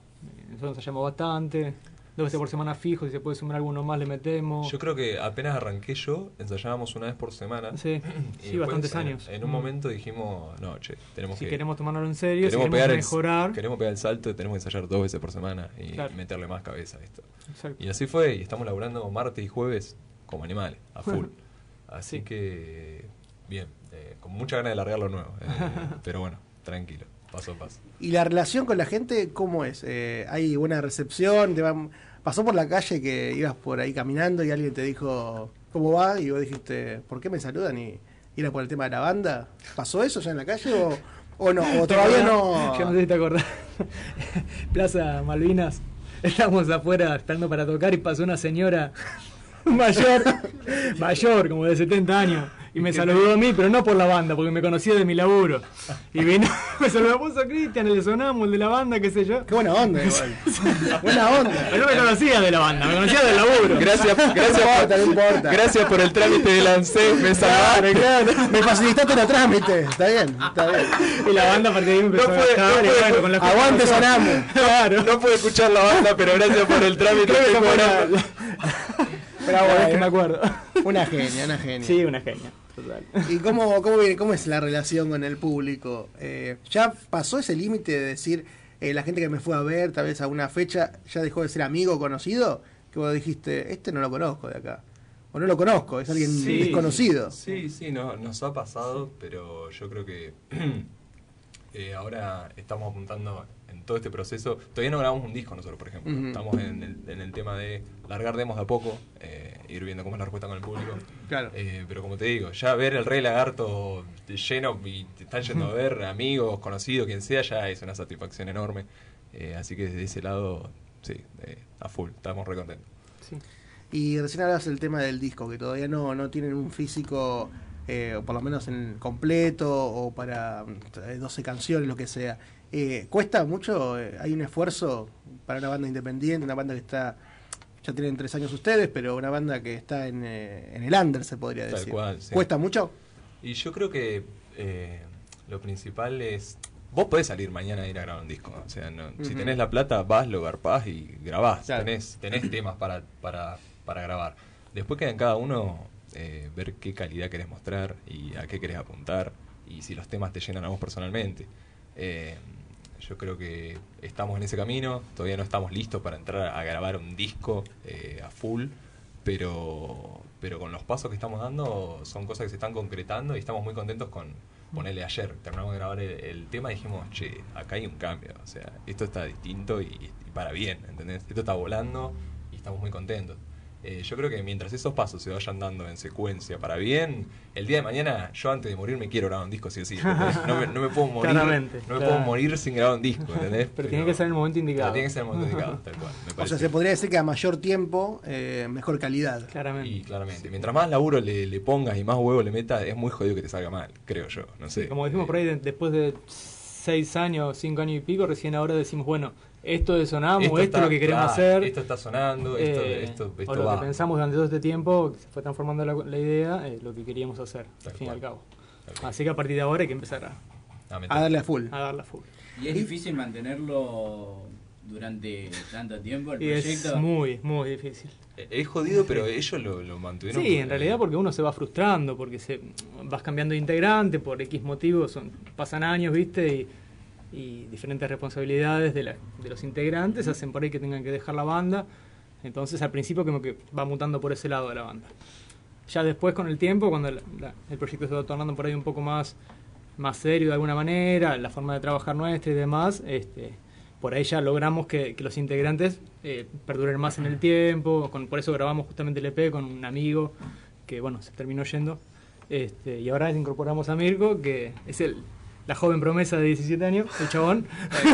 Nosotros ensayamos bastante. Dos veces por semana fijo, si se puede sumar alguno más le metemos. Yo creo que apenas arranqué yo, ensayábamos una vez por semana. Sí, Y sí, bastantes en- años. En un Mm. momento dijimos, no, che, tenemos Si que. queremos tomárnoslo en serio, si queremos queremos pegar el- mejorar. queremos pegar el salto, tenemos que ensayar dos veces por semana y Claro. meterle más cabeza a esto. Exacto. Y así fue, y estamos laburando martes y jueves como animales, a full. Así Sí. que, bien, eh, con mucha ganas de largar lo nuevo. eh, pero bueno, tranquilo, paso a paso. ¿Y la relación con la gente cómo es? Eh, ¿Hay buena recepción? ¿Te van- ¿Pasó por la calle que ibas por ahí caminando y alguien te dijo, ¿cómo va? Y vos dijiste, ¿por qué me saludan? Y, y era por el tema de la banda. ¿Pasó eso ya en la calle o, o no? ¿O todavía no? Yo no sé si te acordás. Plaza Malvinas. Estábamos afuera esperando para tocar y pasó una señora mayor, mayor, como de 70 años. Y me saludó a mí, pero no por la banda, porque me conocía de mi laburo. Y vino, me saludó, puso Cristian, el de Sonamo, el de la banda, qué sé yo. Qué buena onda, igual. buena onda. Pero no me conocía de la banda, me conocía del laburo. Gracias, No importa, no importa. Gracias por el trámite del ANSES, me Claro, salvaste. claro. Me facilitaste la trámite. Está bien, está bien. Y la banda a partir de ahí empezó No a puede- no y puede- bueno, con la Aguante Sonamo. Claro. No pude escuchar la banda, pero gracias por el trámite. Creo que bueno, es que me acuerdo. Una genia, una genia. Sí, una genia. Total. ¿Y cómo, cómo, viene- cómo es la relación con el público? Eh, ¿Ya pasó ese límite de decir, eh, la gente que me fue a ver, tal vez a una fecha, ya dejó de ser amigo o conocido? Que vos dijiste, este no lo conozco de acá. O no lo conozco, es alguien Sí, desconocido. Sí, sí, no, nos ha pasado, pero yo creo que eh, ahora estamos apuntando todo este proceso. Todavía no grabamos un disco nosotros, por ejemplo. Estamos en el, en el tema de largar demos de a poco, eh, ir viendo cómo es la respuesta con el público. Claro. Eh, pero como te digo, ya ver el Rey Lagarto lleno y te están yendo a ver amigos, conocidos, quien sea, ya es una satisfacción enorme. Eh, así que desde ese lado, sí, eh, a full, estamos re contentos. Sí. Y recién hablabas del tema del disco, que todavía no, no tienen un físico, eh, o por lo menos en completo, o para eh, 12 canciones, lo que sea. Eh, ¿Cuesta mucho? Eh, ¿Hay un esfuerzo para una banda independiente, una banda que está, ya tienen tres años ustedes, pero una banda que está en, eh, en el under, se podría Tal decir? cual, sí. ¿Cuesta mucho? Y yo creo que eh, lo principal es. Vos podés salir mañana a ir a grabar un disco. O sea, no- si tenés la plata, vas, lo garpás y grabás. Claro. Tenés, tenés temas para, para, para grabar. Después queda en cada uno eh, ver qué calidad querés mostrar y a qué querés apuntar y si los temas te llenan a vos personalmente. Eh, yo creo que estamos en ese camino. Todavía no estamos listos para entrar a grabar un disco eh, a full pero pero con los pasos que estamos dando son cosas que se están concretando y estamos muy contentos con ponerle ayer terminamos de grabar el, tema y dijimos che acá hay un cambio o sea esto está distinto y, y para bien ¿entendés? esto está volando y estamos muy contentos Eh, yo creo que mientras esos pasos se vayan dando en secuencia para bien el día de mañana yo antes de morir me quiero grabar un disco sí o sí no me, no me puedo morir Claramente, no me claro. puedo morir sin grabar un disco ¿entendés? Pero tiene que ser en el momento indicado. pero tiene que ser en el momento indicado tal cual me O sea, se podría decir que a mayor tiempo, eh, mejor calidad. Claramente. Y claramente, mientras más laburo le, le pongas y más huevo le metas, es muy jodido que te salga mal, creo yo. No sé. Como dijimos por ahí, de- después de seis años, cinco años y pico, recién ahora decimos, bueno, esto de Sonamo, esto, está- es lo que queremos claro, hacer. Esto está sonando, esto, Eh, esto, o esto lo va. que pensamos durante todo este tiempo, que se fue transformando la, la idea, es lo que queríamos hacer, Tal al fin y al cabo. Así que a partir de ahora hay que empezar a, A darle a full. a darle a full. Y es difícil mantenerlo durante tanto tiempo el Y es proyecto. muy, muy difícil. Es jodido, pero ellos lo, lo mantuvieron. Sí, en realidad porque uno se va frustrando, porque se vas cambiando de integrante por X motivos, son, pasan años, ¿viste? Y, y diferentes responsabilidades de, la- de los integrantes hacen por ahí que tengan que dejar la banda. Entonces al principio como que va mutando por ese lado de la banda. ya después con el tiempo, cuando la- la- el proyecto se va tornando por ahí un poco más, más serio de alguna manera, la forma de trabajar nuestra y demás, este, por ahí ya logramos que, que los integrantes eh, perduren más en el tiempo, con, por eso grabamos justamente el EP con un amigo que bueno, se terminó yendo. Este, y ahora incorporamos a Mirko, que es el, la joven promesa de 17 años, el chabón,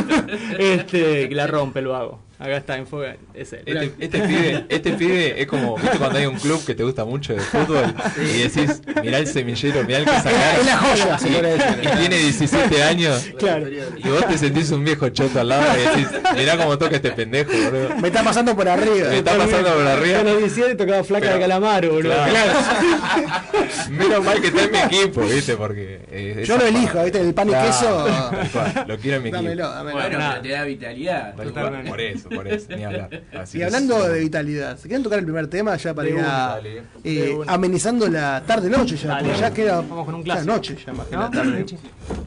este, que la rompe el vago. Acá está, en fuego, es él. Este, este pibe, este pibe es como, ¿viste cuando hay un club que te gusta mucho de fútbol y decís, mirá el semillero, mirá el que sacaron? Es la joya, se y, y tiene 17 años. Claro. Y vos te sentís un viejo choto al lado y decís, mirá cómo toca este pendejo, boludo. Me está pasando por arriba. Me está pasando por arriba. A los 17 tocaba flaca Pero- de calamaro, boludo. Claro. Menos mal que está en mi equipo, ¿viste? Porque. eh, Yo lo elijo, ¿viste? El pan y Claro, queso. Lo quiero en mi Dámelo, equipo. dámelo. Bueno, pero te da vitalidad. Por eso, por eso, ni hablar. Así Y hablando de vitalidad, ¿se quieren tocar el primer tema ya para ir a, dale. eh, amenizando la tarde-noche ya? Dale. porque ya queda. Vamos con un ya clásico. noche ya más que ¿No? la tarde.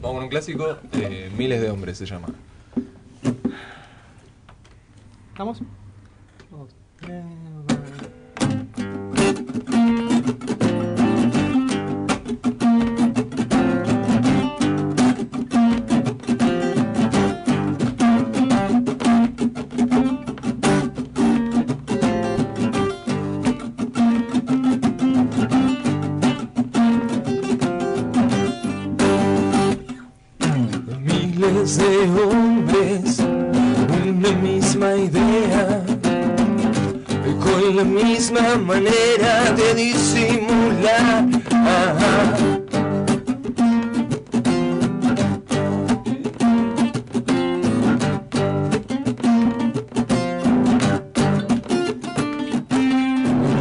Vamos con un clásico, eh, Miles de Hombres se llama. ¿Estamos? De hombres, una misma idea, con la misma manera de disimular. Ajá.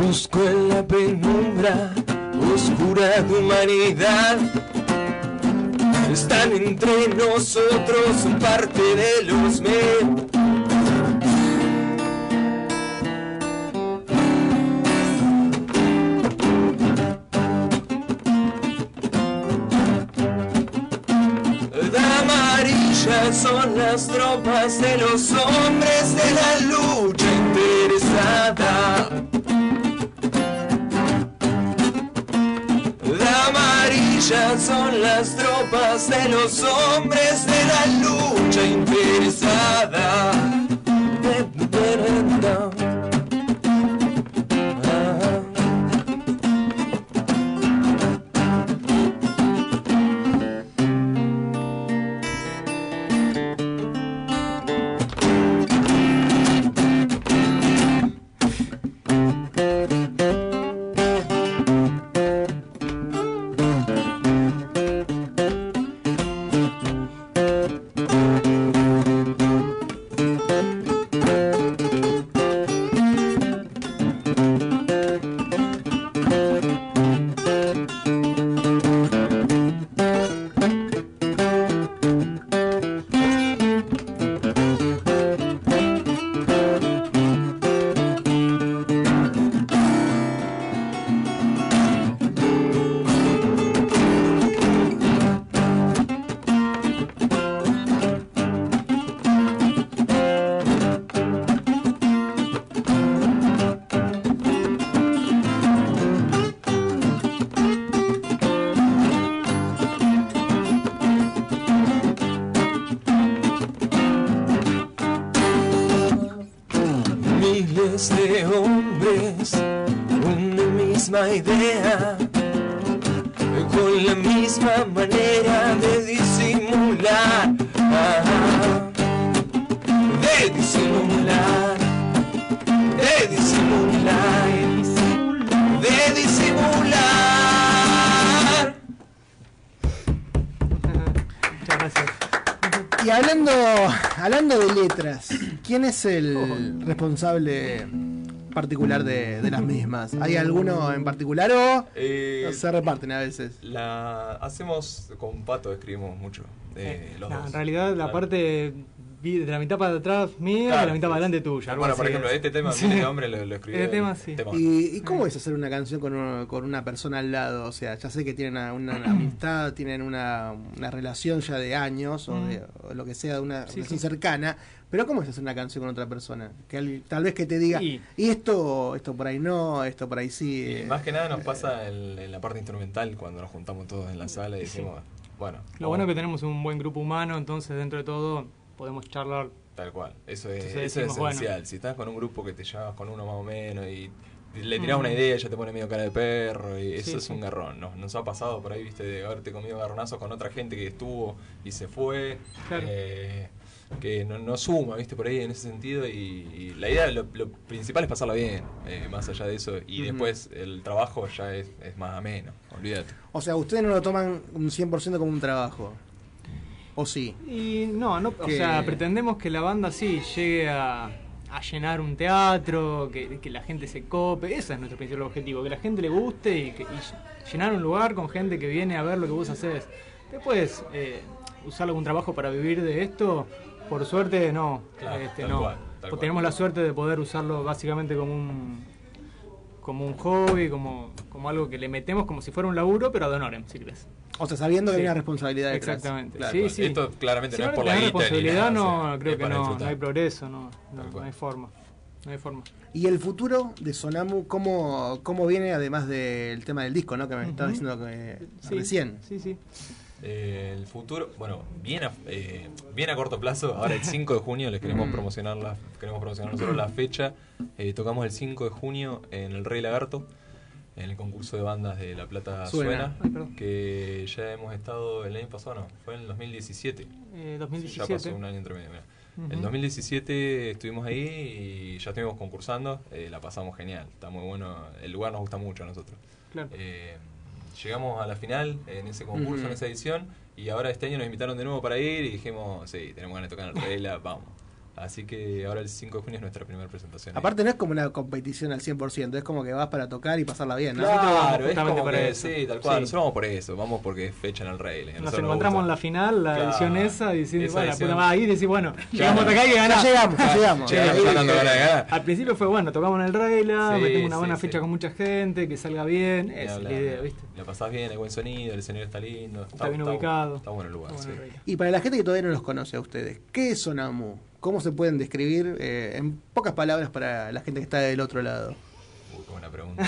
Busco en la penumbra oscura de humanidad están entre nosotros parte de los me. De amarilla son las tropas de los hombres de la lucha interesada. Amarilla son las tropas de los hombres de la lucha interesada. Es el responsable particular de, de las mismas? ¿Hay alguno en particular o Eh, se reparten a veces? La hacemos con Pato, escribimos mucho. eh, los No, dos. en realidad la Claro. parte de la mitad para atrás mía y de la mitad para adelante tuya. Bueno, por ejemplo, es. este tema, Sí. Miles de Hombres, lo, lo escribió. Este tema, sí. ¿Y, y cómo es hacer una canción con, uno- con una persona al lado? O sea, ya sé que tienen una, una amistad, tienen una, una relación ya de años o, de- o lo que sea, una Sí, relación sí. cercana, pero ¿cómo es hacer una canción con otra persona? Que al- tal vez que te diga, Y- y, esto esto por ahí no, esto por ahí sí. Y eh, más que nada nos pasa en, en la parte instrumental cuando nos juntamos todos en la sala y Sí. decimos, bueno, Lo bueno es que tenemos un buen grupo humano, entonces dentro de todo podemos charlar. Tal cual, eso es, Entonces eso es esencial. bueno. Si estás con un grupo que te llevas con uno más o menos y le tirás una idea y ya te pone medio cara de perro y eso Sí, es sí. un garrón. Nos, nos ha pasado por ahí, viste, de haberte comido garronazos con otra gente que estuvo y se fue. Claro. eh, que no, no suma, viste, por ahí en ese sentido y, y la idea, lo, lo principal es pasarla bien, eh, más allá de eso, y después el trabajo ya es, es más ameno, olvídate. O sea, ustedes no lo toman un 100% como un trabajo. ¿O sí? Y no, no o sea, pretendemos que la banda sí llegue a, a llenar un teatro, que, que la gente se cope, ese es nuestro principal objetivo, que la gente le guste y, que, y llenar un lugar con gente que viene a ver lo que vos haces. Después, eh, usar algún trabajo para vivir de esto, por suerte no. Claro, este, tal no. cual, tal cual. tenemos la suerte de poder usarlo básicamente como un como un hobby, como, como algo que le metemos como si fuera un laburo, pero ad honorem, si querés. O sea, sabiendo que Sí. hay una responsabilidad detrás. Exactamente. Claro. Sí, sí. Esto claramente Si no es por la guita ni responsabilidad, nada, o no, sea, creo que no, no hay progreso, no, no, no hay forma. No hay forma. Y el futuro de Sonamu, ¿cómo, cómo viene además del tema del disco, ¿no? Que me estabas Ujú. diciendo que Sí, recién. Sí, sí. Eh, el futuro, bueno, bien a, eh, bien a corto plazo, ahora el 5 de junio les queremos Mm. promocionar la, queremos promocionar nosotros la fecha. Eh, tocamos el 5 de junio en el Rey Lagarto, en el concurso de bandas de La Plata Suena. Suena, Ay, perdón. que ya hemos estado el año pasado, no, fue en el 2017. Eh, Ya 2017. pasó un año entre medio. Ujú. En 2017 estuvimos ahí y ya estuvimos concursando, la pasamos genial, está muy bueno, el lugar nos gusta mucho a nosotros. Claro. Llegamos a la final en ese concurso, en esa edición, y ahora este año nos invitaron de nuevo para ir y dijimos, sí, tenemos ganas de tocar en Regla, vamos. Así que ahora el 5 de junio es nuestra primera presentación. ahí. Aparte no es como una competición al 100%, es como que vas para tocar y pasarla bien, ¿no? Claro, es como para que, eso. sí, tal cual. Sí. Nosotros vamos por eso, vamos porque es fecha en el Regla. Nos encontramos en la final, la Claro. edición esa, y Esa bueno, la edición. puta madre, ahí decís, bueno, llegamos acá y ganamos. Ya llegamos, ya llegamos. Ganar. Al principio fue bueno, tocamos en el Sí, metemos una buena sí, fecha con mucha gente, que salga bien, esa es la idea, ¿viste? La pasás bien, hay buen sonido, el escenario está lindo. Está bien ubicado. Está bueno el lugar, sí. Y para la gente que todavía no los conoce a ustedes, ¿qué es Sonamu? ¿Cómo se pueden describir eh, en pocas palabras para la gente que está del otro lado? Uy, qué buena pregunta.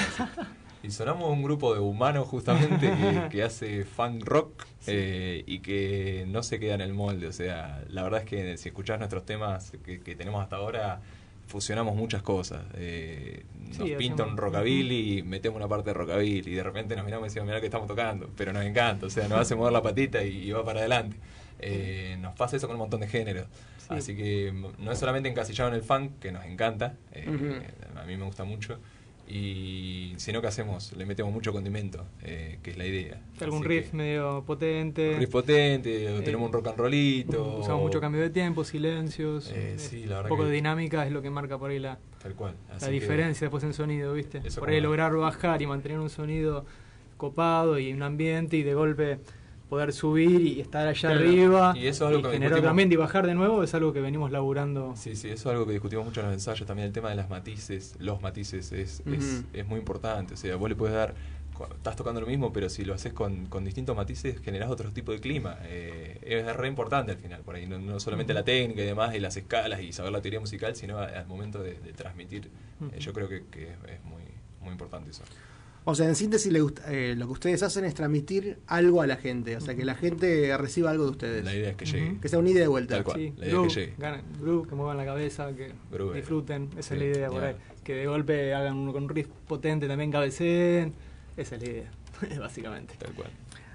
Y sonamos un grupo de humanos justamente que, que hace funk rock eh, y que no se queda en el molde. O sea, la verdad es que si escuchás nuestros temas que, que tenemos hasta ahora, fusionamos muchas cosas. Eh, nos Sí, pinta un rockabilly y metemos una parte de rockabilly y de repente nos miramos y decimos, mirá que estamos tocando, pero nos encanta, o sea, nos hace mover la patita y, y va para adelante. Eh, nos pasa eso con un montón de géneros. Sí. Así que no es solamente encasillado en el funk, que nos encanta, eh, Ujú. a mí me gusta mucho, y sino que hacemos, le metemos mucho condimento, eh, que es la idea. Algún Así riff que- medio potente. un riff potente, o Eh, tenemos un rock and rollito. Usamos mucho cambio de tiempo, silencios. Eh, eh, sí, la verdad un poco de dinámica es lo que marca por ahí la, Tal cual. la Así que- diferencia después en sonido, ¿viste? Por ahí lograr bajar y mantener un sonido copado y un ambiente y de golpe poder subir y estar allá Claro. arriba Y eso es algo que generar ambiente y bajar de nuevo es algo que venimos laburando. Sí, sí, eso es algo que discutimos mucho en los ensayos, también el tema de las matices, los matices es, es, es muy importante, o sea, vos le puedes dar, estás tocando lo mismo, pero si lo haces con, con distintos matices generás otro tipo de clima, eh, es re importante al final, por ahí, no, no solamente la técnica y demás, y las escalas y saber la teoría musical, sino al momento de, de transmitir, eh, yo creo que, que es muy, muy importante eso. O sea, en síntesis, le gusta- eh, lo que ustedes hacen es transmitir algo a la gente, o sea, que la gente reciba algo de ustedes. La idea es que llegue. Que sea un ida y de vuelta. Tal cual. Sí, la idea es que llegue. ganan- groove, que muevan la cabeza, que Groove, disfruten, esa sí, es la idea por ahí. Que de golpe hagan uno con un riff potente, también cabeceen, esa es la idea, básicamente. Tal cual.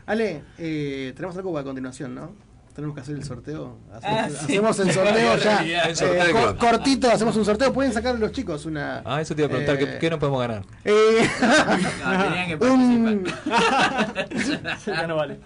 Ale, eh, tenemos algo para continuación, ¿no? Tenemos que hacer el sorteo. Hacemos, Ah, sí. hacemos el sorteo ya. El sorteo eh, co- qué? cortito, hacemos un sorteo. Pueden sacar los chicos una. Ah, eso te iba a preguntar, eh, ¿qué, qué no podemos ganar? eh, No, tenían que un- ya no vale.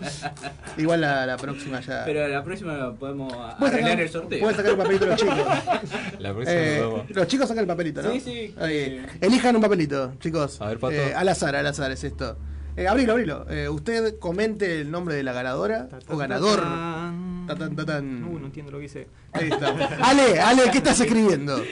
Igual la, la próxima ya. Pero la próxima podemos arreglar sacar, el sorteo. pueden sacar un papelito los chicos. La próxima Eh, los chicos sacan el papelito, ¿no? Sí, sí. Ahí. Eh. Elijan un papelito, chicos. A ver, Pato. Eh, al azar, al azar es esto. Eh, abrilo, abrilo. Eh, usted comente el nombre de la ganadora o ganador. Tan. Tatán. Uh, no entiendo lo que dice. Ahí está. Ale, Ale, ¿qué estás escribiendo?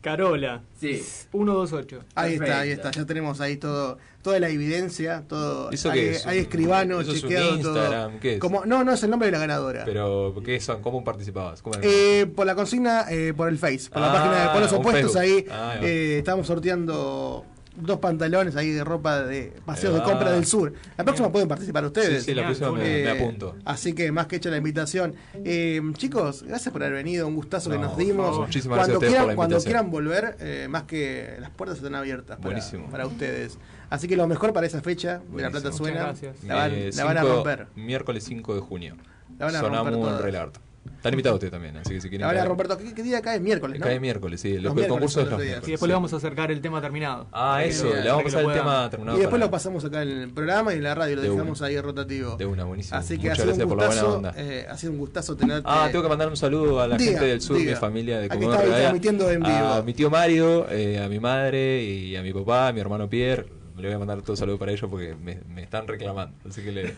Carola. Sí. 128. Ahí está, ahí está. Ya tenemos ahí todo, toda la evidencia, todo. ¿Eso hay, qué es? hay escribano, ¿Eso es un chequeado Instagram? todo. ¿Qué es? Como, no, no es el nombre de la ganadora. Pero, ¿qué son? ¿Cómo participabas? Eh, por la consigna, eh, por el Face, por la Ah, página de Polos un Opuestos, Facebook. ahí Ah, eh, estamos sorteando dos pantalones ahí de ropa de paseos de compra del sur. La próxima pueden participar ustedes. Sí, sí, la próxima me- me apunto. Así que más que hecha la invitación. Eh, chicos, gracias por haber venido, un gustazo que No, nos por dimos. Muchísimas cuando gracias a quieran, por la cuando quieran volver, eh, más que las puertas están abiertas para, Buenísimo. para ustedes. Así que lo mejor para esa fecha, de La Plata suena, la van, Eh, la van a cinco- romper. Miércoles 5 de junio. La van a romper Sonamos en. Relart. Están invitados ustedes también, así que si quieren. La van a caer- romper todo. ¿Qué, qué día cae? Miércoles, ¿no? Cae miércoles, sí. El, Los el concurso es los días. Y después sí. le vamos a acercar el tema terminado. Ah, eso, le vamos a pasar el tema terminado. Y después para- lo pasamos acá en el programa y en la radio, lo De dejamos una. ahí rotativo. De una, buenísimo. Así que Muchas ha sido gracias un por la buena gustazo, onda. eh, ha sido un gustazo tenerte. Ah, tengo que mandar un saludo a la Diga, gente del sur, diga. mi familia de Aquí Rivadavia, transmitiendo en vivo. A mi tío Mario, eh, a mi madre y a mi papá, a mi hermano Pierre. Le voy a mandar todo saludo para ellos porque me, me están reclamando. Así que le,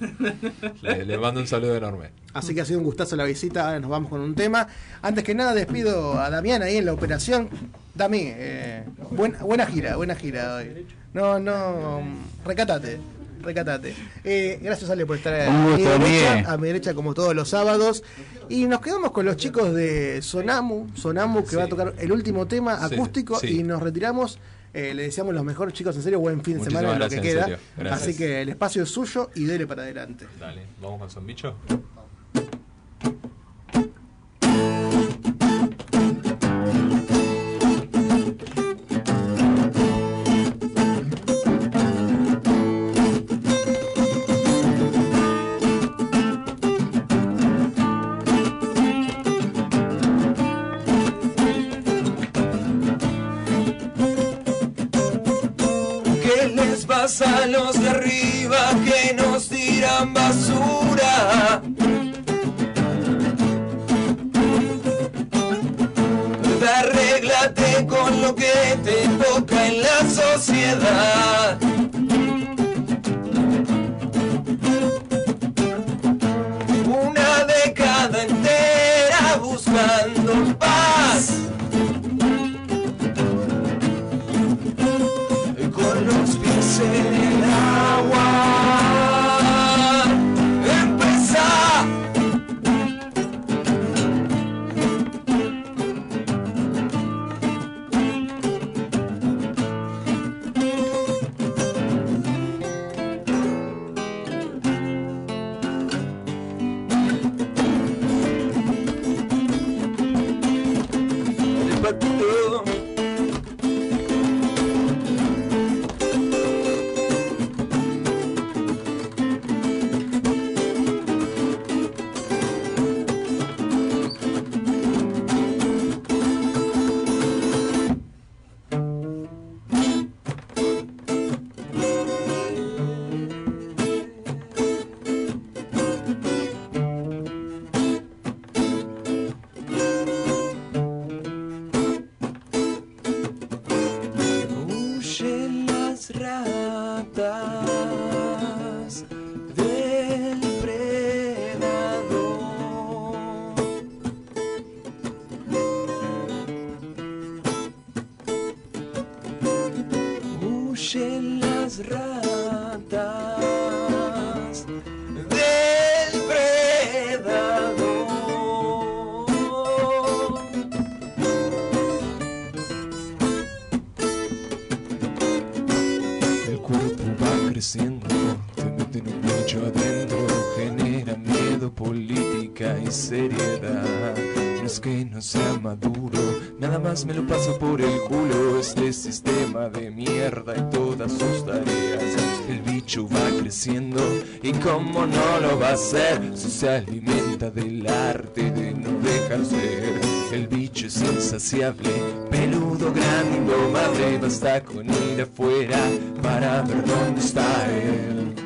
le- le mando un saludo enorme. Así que ha sido un gustazo la visita. Ahora nos vamos con un tema. Antes que nada, despido a Damián ahí en la operación. Dami, eh, buen- buena gira, buena gira hoy. No, no, recatate. Recatate. Eh, gracias, Ale, por estar Un a mi, gusto, derecha, a mi derecha, como todos los sábados. Y nos quedamos con los chicos de Sonamu. Sonamu, que Sí. va a tocar el último tema Sí, acústico. sí. Y nos retiramos. Eh, le deseamos los mejores chicos, en serio, buen fin de semana en lo que queda. Así que el espacio es suyo y dele para adelante. Dale, vamos con Son Bicho. A los de arriba que nos tiran basura? Arréglate con lo que te toca en la sociedad. Me lo paso por el culo. Este sistema de mierda y todas sus tareas. El bicho va creciendo y como no lo va a hacer, si se alimenta del arte de no dejar ser. El bicho es insaciable, peludo, grande, madre, basta con ir afuera para ver dónde está él.